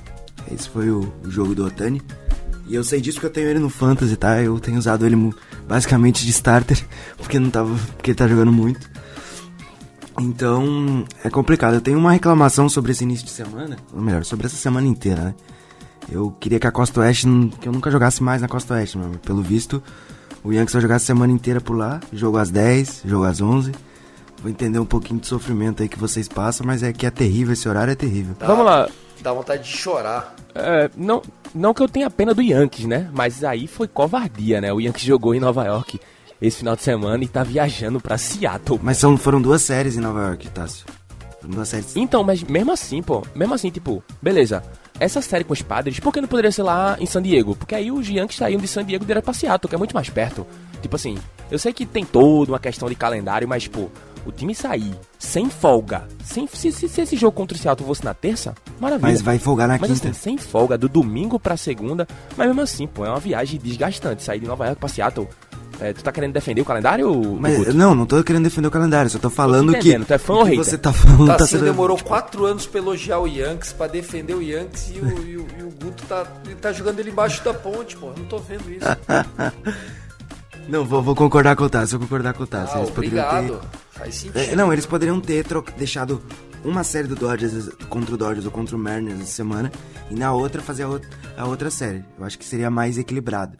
Esse foi o, jogo do Otani. E eu sei disso porque eu tenho ele no Fantasy, tá? Eu tenho usado ele basicamente de starter, porque não tava, porque ele tá jogando muito. Então, é complicado. Eu tenho uma reclamação sobre esse início de semana, ou melhor, sobre essa semana inteira, né? Eu queria que a Costa Oeste, que eu nunca jogasse mais na Costa Oeste, mano. Pelo visto, o Yankees vai jogar a semana inteira por lá. Jogo às 10, jogo às 11. Vou entender um pouquinho de sofrimento aí que vocês passam, mas é que é terrível, esse horário é terrível.
Dá, Vamos lá.
Dá vontade de chorar.
É, não, não que eu tenha pena do Yankees, né? Mas aí foi covardia, né? O Yankees jogou em Nova York esse final de semana e tá viajando pra Seattle.
Mas são, foram duas séries em Nova York, Tássio. Foram duas séries.
Então, mas mesmo assim, pô, mesmo assim, tipo, beleza essa série com os padres, por que não poderia ser lá em San Diego? Porque aí os Yankees saíam de San Diego pra Seattle, que é muito mais perto. Tipo assim, eu sei que tem toda uma questão de calendário, mas, pô, o time sair sem folga, sem, se, se, se esse jogo contra o Seattle fosse na terça, maravilha.
Mas vai folgar na
mas,
quinta.
Assim, sem folga, do domingo pra segunda, mas mesmo assim, pô, é uma viagem desgastante sair de Nova York pra Seattle. É, tu tá querendo defender o calendário?
Mas, não, não tô querendo defender o calendário, só tô falando tô que.
Tu é fã ou
hater? Você tá falando.
Tá, tá sendo... demorou quatro anos pra elogiar o Yankees, pra defender o Yankees e o, e o, e o Guto tá, tá jogando ele embaixo da ponte, pô. Não tô vendo isso.
não, vou, vou, concordar com o Tassi, vou concordar com o Tassi.
Ah, obrigado. Ter... Faz sentido. É,
não, eles poderiam ter troca... deixado uma série do Dodgers contra o Dodgers ou contra o Mariners essa semana e na outra fazer a outra, a outra série. Eu acho que seria mais equilibrado.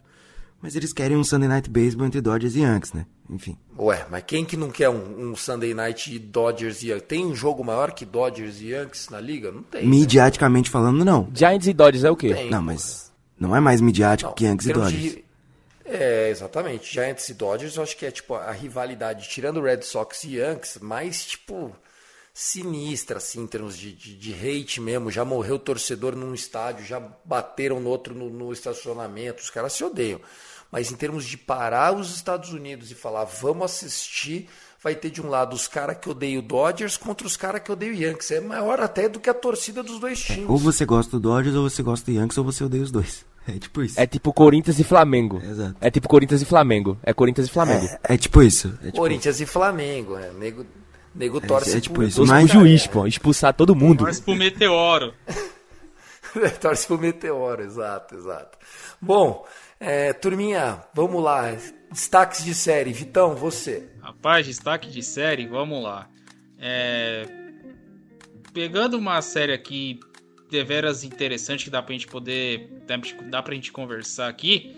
Mas eles querem um Sunday Night Baseball entre Dodgers e Yankees, né? Enfim.
Ué, mas quem que não quer um, um Sunday Night Dodgers e Yankees? Tem um jogo maior que Dodgers e Yankees na liga? Não tem.
Midiaticamente né? falando, não.
Giants e Dodgers é o quê?
Tem, não, mas não é mais midiático não, que Yankees e Dodgers. De...
É, exatamente. Giants e Dodgers, eu acho que é tipo a rivalidade, tirando Red Sox e Yankees, mais tipo sinistra, assim, em termos de, de, de, hate mesmo. Já morreu torcedor num estádio, já bateram no outro no, no estacionamento, os caras se odeiam. Mas em termos de parar os Estados Unidos e falar vamos assistir, vai ter de um lado os caras que odeiam Dodgers contra os caras que odeiam Yankees. É maior até do que a torcida dos dois times.
ou você gosta do Dodgers ou você gosta do Yankees ou você odeia os dois. É tipo isso.
É tipo Corinthians e Flamengo.
Exato.
É tipo Corinthians e Flamengo. É Corinthians e Flamengo.
É, é tipo isso. É tipo...
Corinthians e Flamengo. É. Nego, Nego torce
é tipo
pro-
isso, mas-
juiz, pô, expulsar todo mundo.
Torce pro meteoro.
torce pro meteoro, exato, exato. Bom, é, turminha, vamos lá. Destaques de série. Vitão, você.
Rapaz, destaque de série, vamos lá. É, Pegando uma série aqui deveras interessante que dá pra gente poder. dá pra- gente conversar aqui.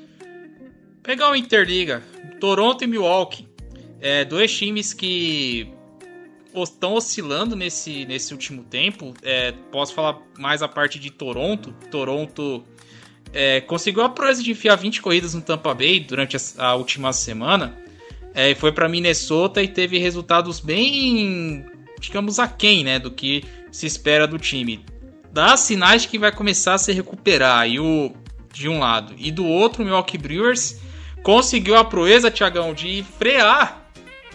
Pegar o Interliga, Toronto e Milwaukee. É, dois times que estão oscilando nesse, nesse último tempo. É, posso falar mais a parte de Toronto. Toronto é, conseguiu a proeza de enfiar 20 corridas no Tampa Bay durante a, a última semana. É, foi para Minnesota e teve resultados bem, digamos, aquém né, do que se espera do time. Dá sinais que vai começar a se recuperar e o, de um lado. E do outro, o Milwaukee Brewers conseguiu a proeza, Tiagão, de frear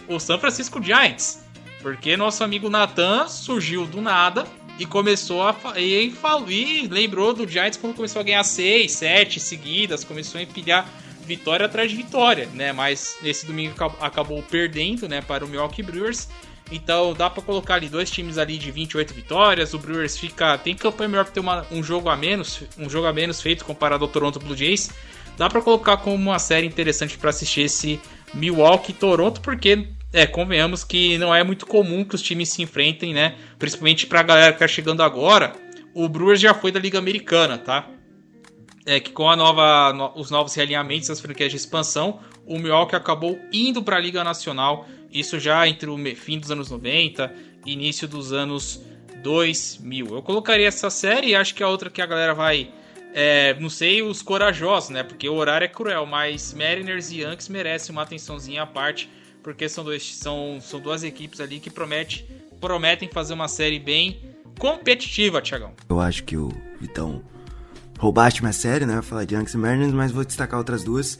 o San Francisco Giants. Porque nosso amigo Nathan surgiu do nada e começou a. E, e lembrou do Giants quando começou a ganhar 6, 7 seguidas, começou a empilhar vitória atrás de vitória, né? Mas nesse domingo acab- acabou perdendo, né, para o Milwaukee Brewers. Então dá pra colocar ali dois times ali de 28 vitórias. O Brewers fica tem campanha melhor pra ter uma- um jogo a menos, um jogo a menos feito comparado ao Toronto Blue Jays. Dá pra colocar como uma série interessante pra assistir esse Milwaukee Toronto, porque é, convenhamos que não é muito comum que os times se enfrentem, né? Principalmente pra galera que tá chegando agora. O Brewers já foi da Liga Americana, tá? é que com a nova, no- os novos realinhamentos das franquias de expansão, o Milwaukee acabou indo para a Liga Nacional, isso já entre o fim dos anos 90 e início dos anos 2000. Eu colocaria essa série e acho que a outra que a galera vai, é, não sei, os corajosos, né? Porque o horário é cruel, mas Mariners e Yankees merecem uma atençãozinha à parte, porque são, dois, são, são duas equipes ali que promete, prometem fazer uma série bem competitiva, Tiagão.
Eu acho que o Vitão roubaste minha série, né? Eu ia falar de Yankees e Mariners, mas vou destacar outras duas.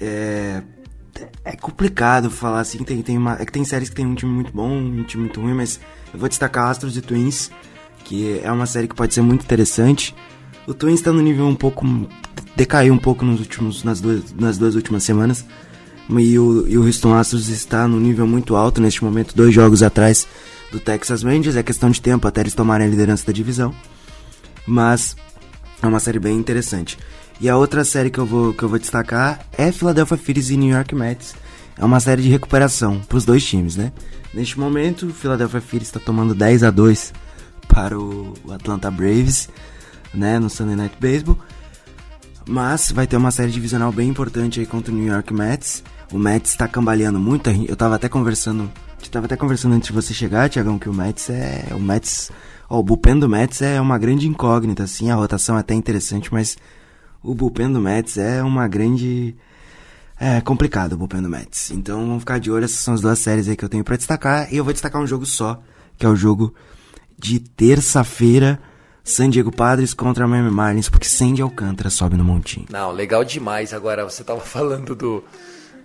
É, é complicado falar assim, tem, tem uma, é que tem séries que tem um time muito bom, um time muito ruim, mas eu vou destacar Astros e Twins, que é uma série que pode ser muito interessante. O Twins tá no nível um pouco. decaiu um pouco nos últimos, nas, duas, nas duas últimas semanas. E o, e o Houston Astros está no nível muito alto neste momento, dois jogos atrás do Texas Rangers. É questão de tempo até eles tomarem a liderança da divisão. Mas é uma série bem interessante. E a outra série que eu vou, que eu vou destacar é Philadelphia Phillies e New York Mets. É uma série de recuperação para os dois times, né? Neste momento, o Philadelphia Phillies está tomando 10 a 2 para o Atlanta Braves, né, no Sunday Night Baseball. Mas vai ter uma série divisional bem importante aí contra o New York Mets. O Mets está cambaleando muito. Eu tava até conversando, tava até conversando antes de você chegar, Tiagão, que o Mets é o Mets, ó, o bullpen do Mets é uma grande incógnita assim, a rotação é até interessante, mas o bullpen do Mets é uma grande é complicado o bullpen do Mets. Então vamos ficar de olho, essas são as duas séries aí que eu tenho pra destacar. E eu vou destacar um jogo só, que é o jogo de terça-feira, San Diego Padres contra Miami Marlins, porque Sandy Alcântara sobe no montinho.
Não, legal demais. Agora, você tava falando do,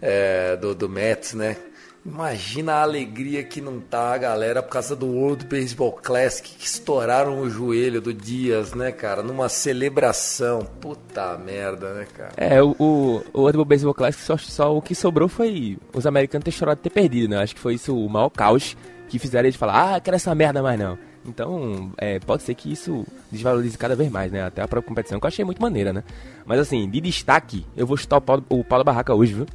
é, do, do Mets, né? Imagina a alegria que não tá a galera por causa do World Baseball Classic, que estouraram o joelho do Dias, né, cara? Numa celebração. Puta merda, né, cara?
É, o, o, World Baseball Classic, só, só o que sobrou foi os americanos ter chorado de ter perdido, né? Acho que foi isso o maior caos que fizeram eles falar, ah, quero essa merda mais não. Então, é, pode ser que isso desvalorize cada vez mais, né? Até a própria competição, que eu achei muito maneira, né? Mas assim, de destaque, eu vou chutar o pau, o pau da barraca hoje, viu?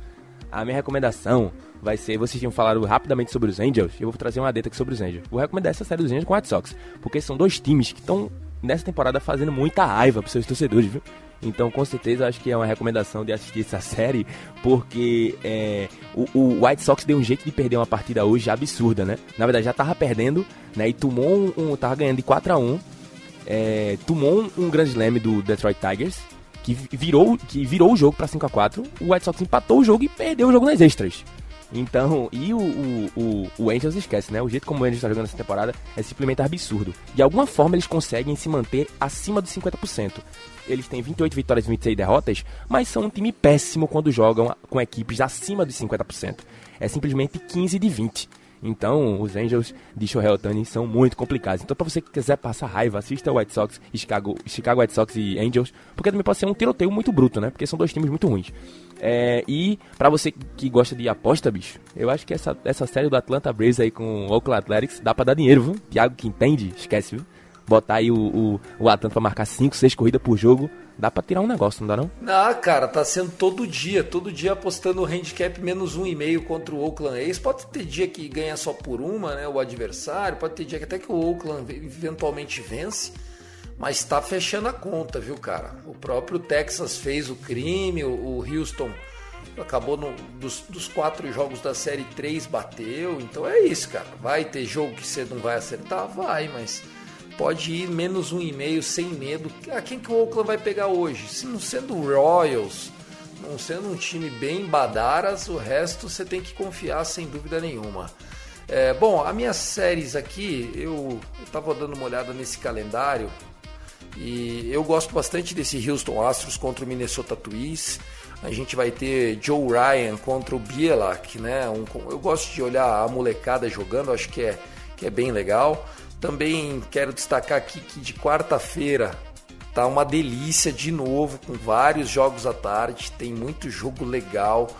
A minha recomendação vai ser, vocês tinham falado rapidamente sobre os Angels, eu vou trazer uma deta aqui sobre os Angels. Vou recomendar essa série dos Angels com o White Sox, porque são dois times que estão nessa temporada fazendo muita raiva pros seus torcedores, viu? Então, com certeza, acho que é uma recomendação de assistir essa série, porque é, o, o White Sox deu um jeito de perder uma partida hoje absurda, né? Na verdade, já tava perdendo, né? E tomou um, um tava ganhando de 4 a 1 é, tomou um, um grande slam do Detroit Tigers, que virou, que virou o jogo para 5 a 4 O White Sox empatou o jogo e perdeu o jogo nas extras. Então, e o, o, o, o Angels esquece, né? O jeito como o Angels está jogando essa temporada é simplesmente absurdo. De alguma forma eles conseguem se manter acima dos 50%. Eles têm 28 vitórias e 26 derrotas, mas são um time péssimo quando jogam com equipes acima dos 50%. É simplesmente 15 de 20. Então, os Angels de Shohei Otani são muito complicados. Então, para você que quiser passar raiva, assista White Sox, Chicago, Chicago White Sox e Angels, porque também pode ser um tiroteio muito bruto, né? Porque são dois times muito ruins. É, e para você que gosta de aposta, bicho, eu acho que essa, essa série do Atlanta Braves aí com o Oakland Athletics dá pra dar dinheiro, viu? Thiago que entende, esquece, viu? Botar aí o, o, o Atlanta pra marcar 5, 6 corridas por jogo, dá pra tirar um negócio, não dá não?
Ah, cara, tá sendo todo dia, todo dia apostando o handicap menos um e meio contra o Oakland A's. Pode ter dia que ganha só por uma, né, o adversário, pode ter dia que até que o Oakland eventualmente vence, mas tá fechando a conta, viu, cara? O próprio Texas fez o crime, o Houston acabou no, dos, dos quatro jogos da série 3 bateu, então é isso, cara. Vai ter jogo que você não vai acertar? Vai, mas pode ir menos um e meio sem medo. A quem que o Oakland vai pegar hoje? Se não sendo Royals, não sendo um time bem badaras, o resto você tem que confiar sem dúvida nenhuma. É, bom, as minhas séries aqui, eu estava dando uma olhada nesse calendário e eu gosto bastante desse Houston Astros contra o Minnesota Twins. A gente vai ter Joe Ryan contra o Bielak, né? Um, eu gosto de olhar a molecada jogando, acho que é, que é bem legal. Também quero destacar aqui que de quarta-feira tá uma delícia de novo, com vários jogos à tarde, tem muito jogo legal.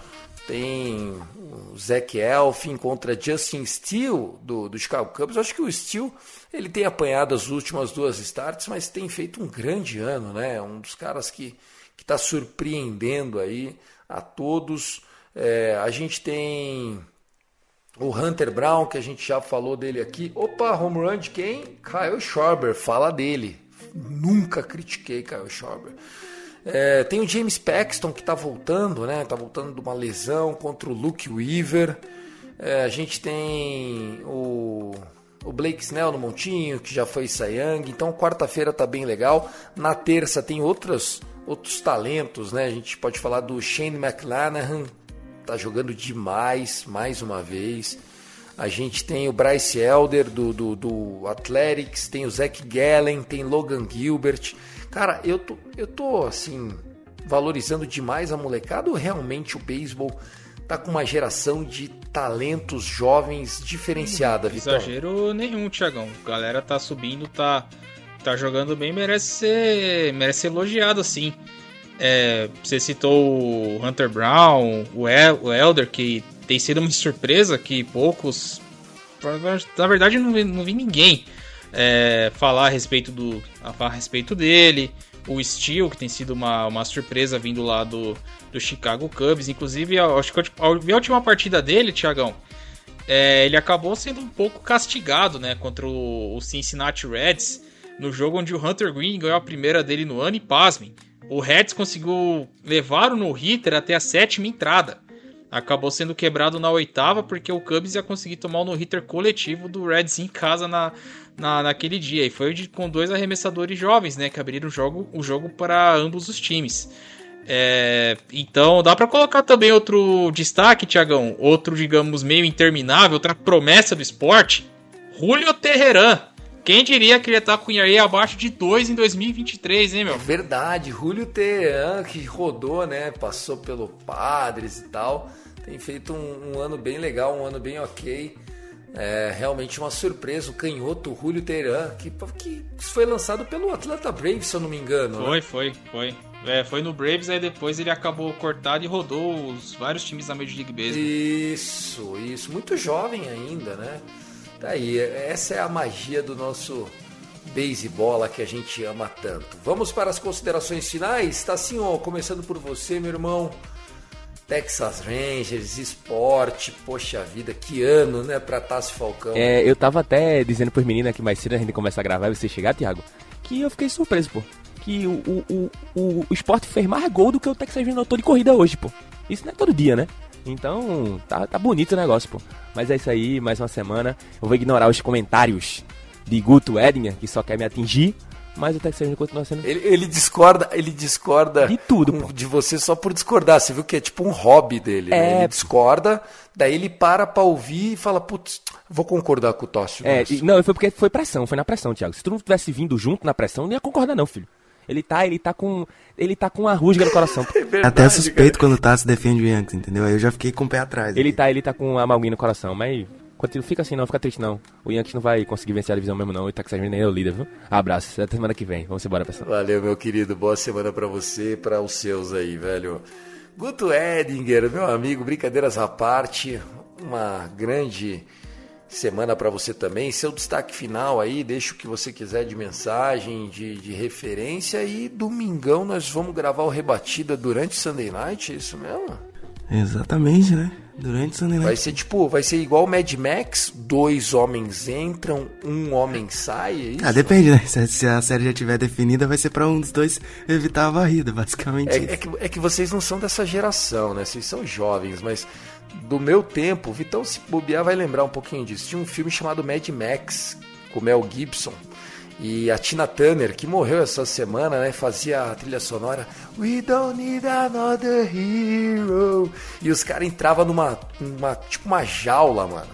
Tem o Zach Elfin contra Justin Steele do, do Chicago Cubs. Acho que o Steele ele tem apanhado as últimas duas starts, mas tem feito um grande ano, né? Um dos caras que está surpreendendo aí a todos. É, a gente tem o Hunter Brown, que a gente já falou dele aqui. Opa, home run de quem? Kyle Schwarber, fala dele. Nunca critiquei Kyle Schwarber. É, tem o James Paxton que está voltando, né? Tá voltando de uma lesão contra o Luke Weaver. É, a gente tem o, o Blake Snell no montinho, que já foi Sayang. Então, quarta-feira tá bem legal. Na terça tem outras, outros talentos, né? A gente pode falar do Shane McLanahan, tá jogando demais, mais uma vez. A gente tem o Bryce Elder do, do, do Athletics, tem o Zach Gallen, tem Logan Gilbert. Cara, eu tô, eu tô assim, valorizando demais a molecada ou realmente o beisebol tá com uma geração de talentos jovens diferenciada, Vitor?
Exagero nenhum, Tiagão. Galera tá subindo, tá, tá jogando bem, merece ser, merece ser elogiado assim. É, você citou o Hunter Brown, o, El, o Elder, que tem sido uma surpresa que poucos. Na verdade, não vi, não vi ninguém é, falar a respeito do a a respeito dele. O Steel, que tem sido uma, uma surpresa vindo lá do, do Chicago Cubs. Inclusive, acho que a última partida dele, Tiagão, é, ele acabou sendo um pouco castigado né, contra o, o, Cincinnati Reds no jogo onde o Hunter Green ganhou a primeira dele no ano e pasmem. O Reds conseguiu levar o no-hitter até a sétima entrada. Acabou sendo quebrado na oitava porque o Cubs ia conseguir tomar o no-hitter coletivo do Reds em casa na, na, naquele dia. E foi de, com dois arremessadores jovens, né? Que abriram o jogo, o jogo para ambos os times. É, então dá para colocar também outro destaque, Tiagão. Outro, digamos, meio interminável, outra promessa do esporte. Julio Terreran. Quem diria que ele ia estar com o ERA abaixo de 2 em 2023, hein, meu?
Verdade, Julio Terreran, que rodou, né? Passou pelo Padres e tal. Tem feito um, um ano bem legal, um ano bem ok. É realmente uma surpresa, o canhoto Julio Teheran, que, que foi lançado pelo Atlanta Braves, se eu não me engano.
Foi, né? foi, foi. É, foi no Braves, aí depois ele acabou cortado e rodou os vários times da Major League Baseball.
Isso, isso. Muito jovem ainda, né? Tá essa é a magia do nosso beisebol que a gente ama tanto. Vamos para as considerações finais? Tá assim, ó, começando por você, meu irmão. Texas Rangers, esporte, poxa vida, que ano, né, pra Tássio Falcão.
É, eu tava até dizendo pros meninos aqui mais cedo, a gente começar a gravar e você chegar, Thiago, que eu fiquei surpreso, pô. Que o, o, o, o, o esporte fez mais gol do que o Texas Rangers notou de corrida hoje, pô. Isso não é todo dia, né? Então, tá, tá bonito o negócio, pô. Mas é isso aí, mais uma semana. Eu vou ignorar os comentários de Guto Edinger, que só quer me atingir mas o Texas Rangers continua sendo.
Ele, ele, discorda, ele discorda
de tudo,
com, de você só por discordar. Você viu que é tipo um hobby dele. Né? É... Né? Ele discorda, daí ele para pra ouvir e fala, putz, vou concordar com o Tócio.
É, e, não, foi porque foi pressão, foi na pressão, Thiago. Se tu não tivesse vindo junto na pressão, não ia concordar, não, filho. Ele tá, ele tá com. Ele tá com a rusga no coração.
é verdade, Até suspeito cara. quando o Tassi defende o Yankees, entendeu? Aí eu já fiquei com o pé atrás.
Ele aqui. tá, ele tá com a malguinha no coração, mas Continua, fica assim não, fica triste não. O Yankees não vai conseguir vencer a divisão mesmo não. O Texas Rangers é o líder, viu? Abraço, até semana que vem. Vamos embora, pessoal.
Valeu, meu querido. Boa semana para você e para os seus aí, velho. Guto Edinger, meu amigo, brincadeiras à parte, uma grande semana para você também. Seu destaque final aí, deixa o que você quiser de mensagem, de, de referência. E domingão nós vamos gravar o Rebatida durante Sunday Night, é isso mesmo?
Exatamente, né? Durante Sunday
Vai
Night.
ser tipo, vai ser igual o Mad Max, dois homens entram, um homem sai, é isso?
Ah, depende, né? Se, a série já tiver definida, vai ser pra um dos dois evitar a varrida, basicamente.
É,
isso.
é que, é que vocês não são dessa geração, né? Vocês são jovens, mas do meu tempo, o Vitão se bobear vai lembrar um pouquinho disso. Tinha um filme chamado Mad Max, com o Mel Gibson. E a Tina Turner, que morreu essa semana, né? Fazia a trilha sonora We don't need another hero. E os caras entravam numa, numa. Tipo uma jaula, mano.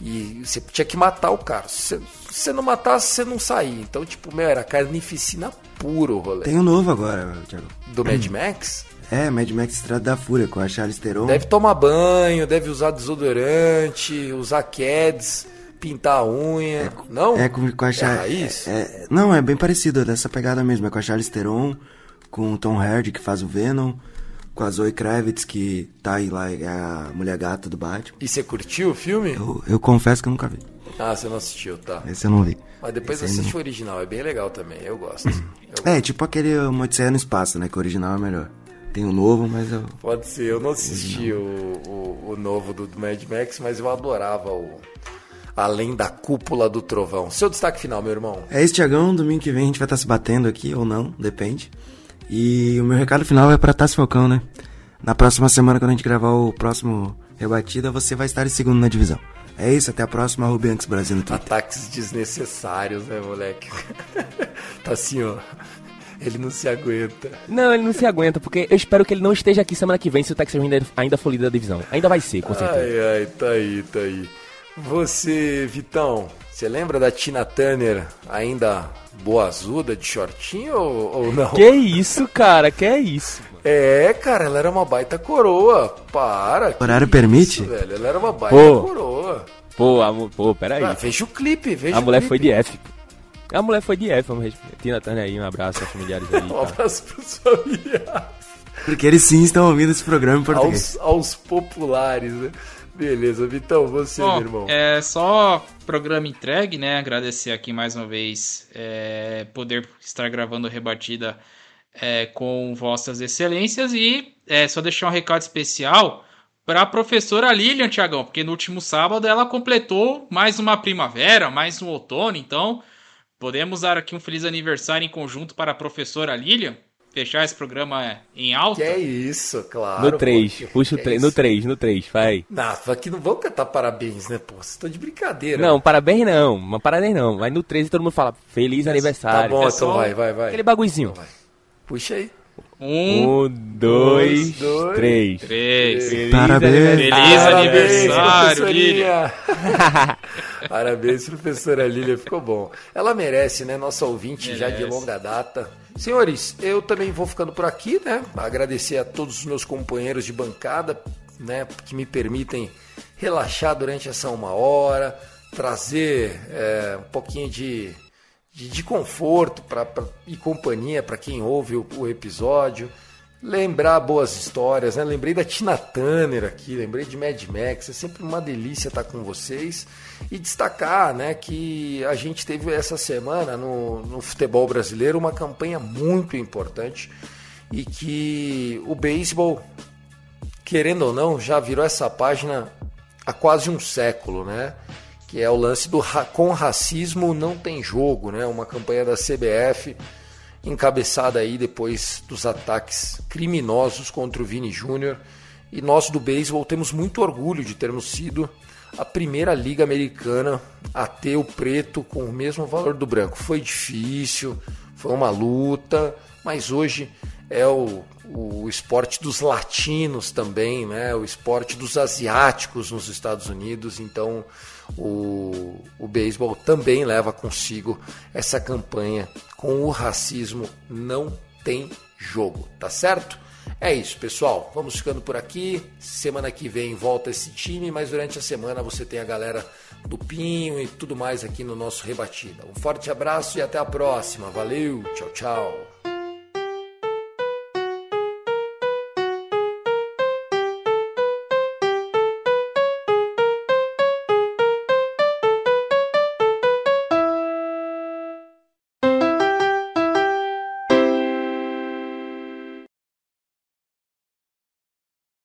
E você tinha que matar o cara. Se se você não matasse, você não saía. Então, tipo, meu, era carnificina puro o rolê.
Tem um novo agora, Thiago.
Do Mad Max?
É, Mad Max Estrada da Fúria, com a Charlize Theron.
Deve tomar banho, deve usar desodorante, usar Keds, pintar a unha. não?
É com, com a
É
Char...
raiz?
é- é- não, é bem parecido, é dessa pegada mesmo. É com a Charlize Theron, com o Tom Hardy, que faz o Venom, com a Zoe Kravitz, que tá aí lá, é a mulher gata do Batman.
E você curtiu o filme?
Eu, eu confesso que eu nunca vi.
Ah, você não assistiu, tá.
Esse eu não vi.
Mas depois
Esse
assiste
não.
o original, é bem legal também, eu gosto. Eu-
É, tipo aquele Uma Odisseia no Espaço, né? Que o original é melhor. Tem o novo, mas eu...
Pode ser, eu não assisti o, o, o novo do, do Mad Max, mas eu adorava o Além da Cúpula do Trovão. Seu destaque final, meu irmão.
É isso, Tiagão. Domingo que vem a gente vai estar se batendo aqui, ou não, depende. E o meu recado final é pra Tassi Falcão, né? Na próxima semana, quando a gente gravar o próximo Rebatida, você vai estar em segundo na divisão. É isso, até a próxima, Rubi Anx Brasil no Twitter.
Ataques desnecessários, né, moleque? tá assim, ó. Ele não se aguenta.
Não, ele não se aguenta, porque eu espero que ele não esteja aqui semana que vem se o Texas Rangers ainda for líder da divisão. Ainda vai ser, com certeza.
Ai, ai, tá aí, tá aí. Você, Vitão, você lembra da Tina Turner ainda boazuda de shortinho ou, ou não?
Que isso, cara, que é isso?
É, cara, ela era uma baita coroa. Para. que
Horário permite?
isso, velho. Ela era uma baita
Pô.
coroa.
Pô, a, pô, peraí.
Ah, veja o clipe, veja
A
o
mulher
clipe.
foi de F. pô. A mulher foi de F, vamos. Tina Turner aí, um abraço aos familiares aí.
Um abraço pros familiares.
Porque eles sim estão ouvindo esse programa em português.
Aos, aos populares, né? Beleza, Vitão, você,
Bom,
meu irmão.
é só programa entregue, né? Agradecer aqui mais uma vez é, poder estar gravando rebatida é, com vossas excelências e é, só deixar um recado especial para a professora Lilian, Tiagão, porque no último sábado ela completou mais uma primavera, mais um outono, então podemos dar aqui um feliz aniversário em conjunto para a professora Lilian, fechar esse programa em alta.
Que é isso, claro.
No 3,
pô,
puxa o
que é
3, no
isso?
3, no 3, vai.
Não, aqui não vão cantar parabéns, né, pô? Vocês estão de brincadeira.
Não, parabéns não, uma parabéns não. Vai no 13 e todo mundo fala feliz
Tá
aniversário.
bom,
pessoal.
então vai, vai, vai.
Aquele baguizinho.
Vai. Puxa aí.
Um,
Um, dois,
dois,
três.
três.
Parabéns.
Feliz
Parabéns,
aniversário, Lilian.
professorinha. Parabéns, professora Lília, ficou bom. Ela merece, né? Nossa ouvinte já de
Merece.
longa data. Senhores, eu também vou ficando por aqui, né? Agradecer a todos os meus companheiros de bancada, né? Que me permitem relaxar durante essa uma hora, trazer é, um pouquinho de, de, de conforto pra, pra- e companhia para quem ouve o, o episódio. Lembrar boas histórias, né? Lembrei da Tina Turner aqui, lembrei de Mad Max. É sempre uma delícia estar com vocês. E destacar, né, que a gente teve essa semana no, no futebol brasileiro uma campanha muito importante e que o beisebol, querendo ou não, já virou essa página há quase um século, né? Que é o lance do com racismo não tem jogo, né? Uma campanha da CBF encabeçada aí depois dos ataques criminosos contra o Vini Júnior. E nós do beisebol temos muito orgulho de termos sido a primeira liga americana a ter o preto com o mesmo valor do branco. Foi difícil, foi uma luta, mas hoje é o, o esporte dos latinos também, né? o esporte dos asiáticos nos Estados Unidos. Então o, o beisebol também leva consigo essa campanha com o racismo não tem jogo, tá certo? É isso, pessoal. Vamos ficando por aqui. Semana que vem volta esse time, mas durante a semana você tem a galera do Pinho e tudo mais aqui no nosso Rebatida. Um forte abraço e até a próxima. Valeu, tchau, tchau.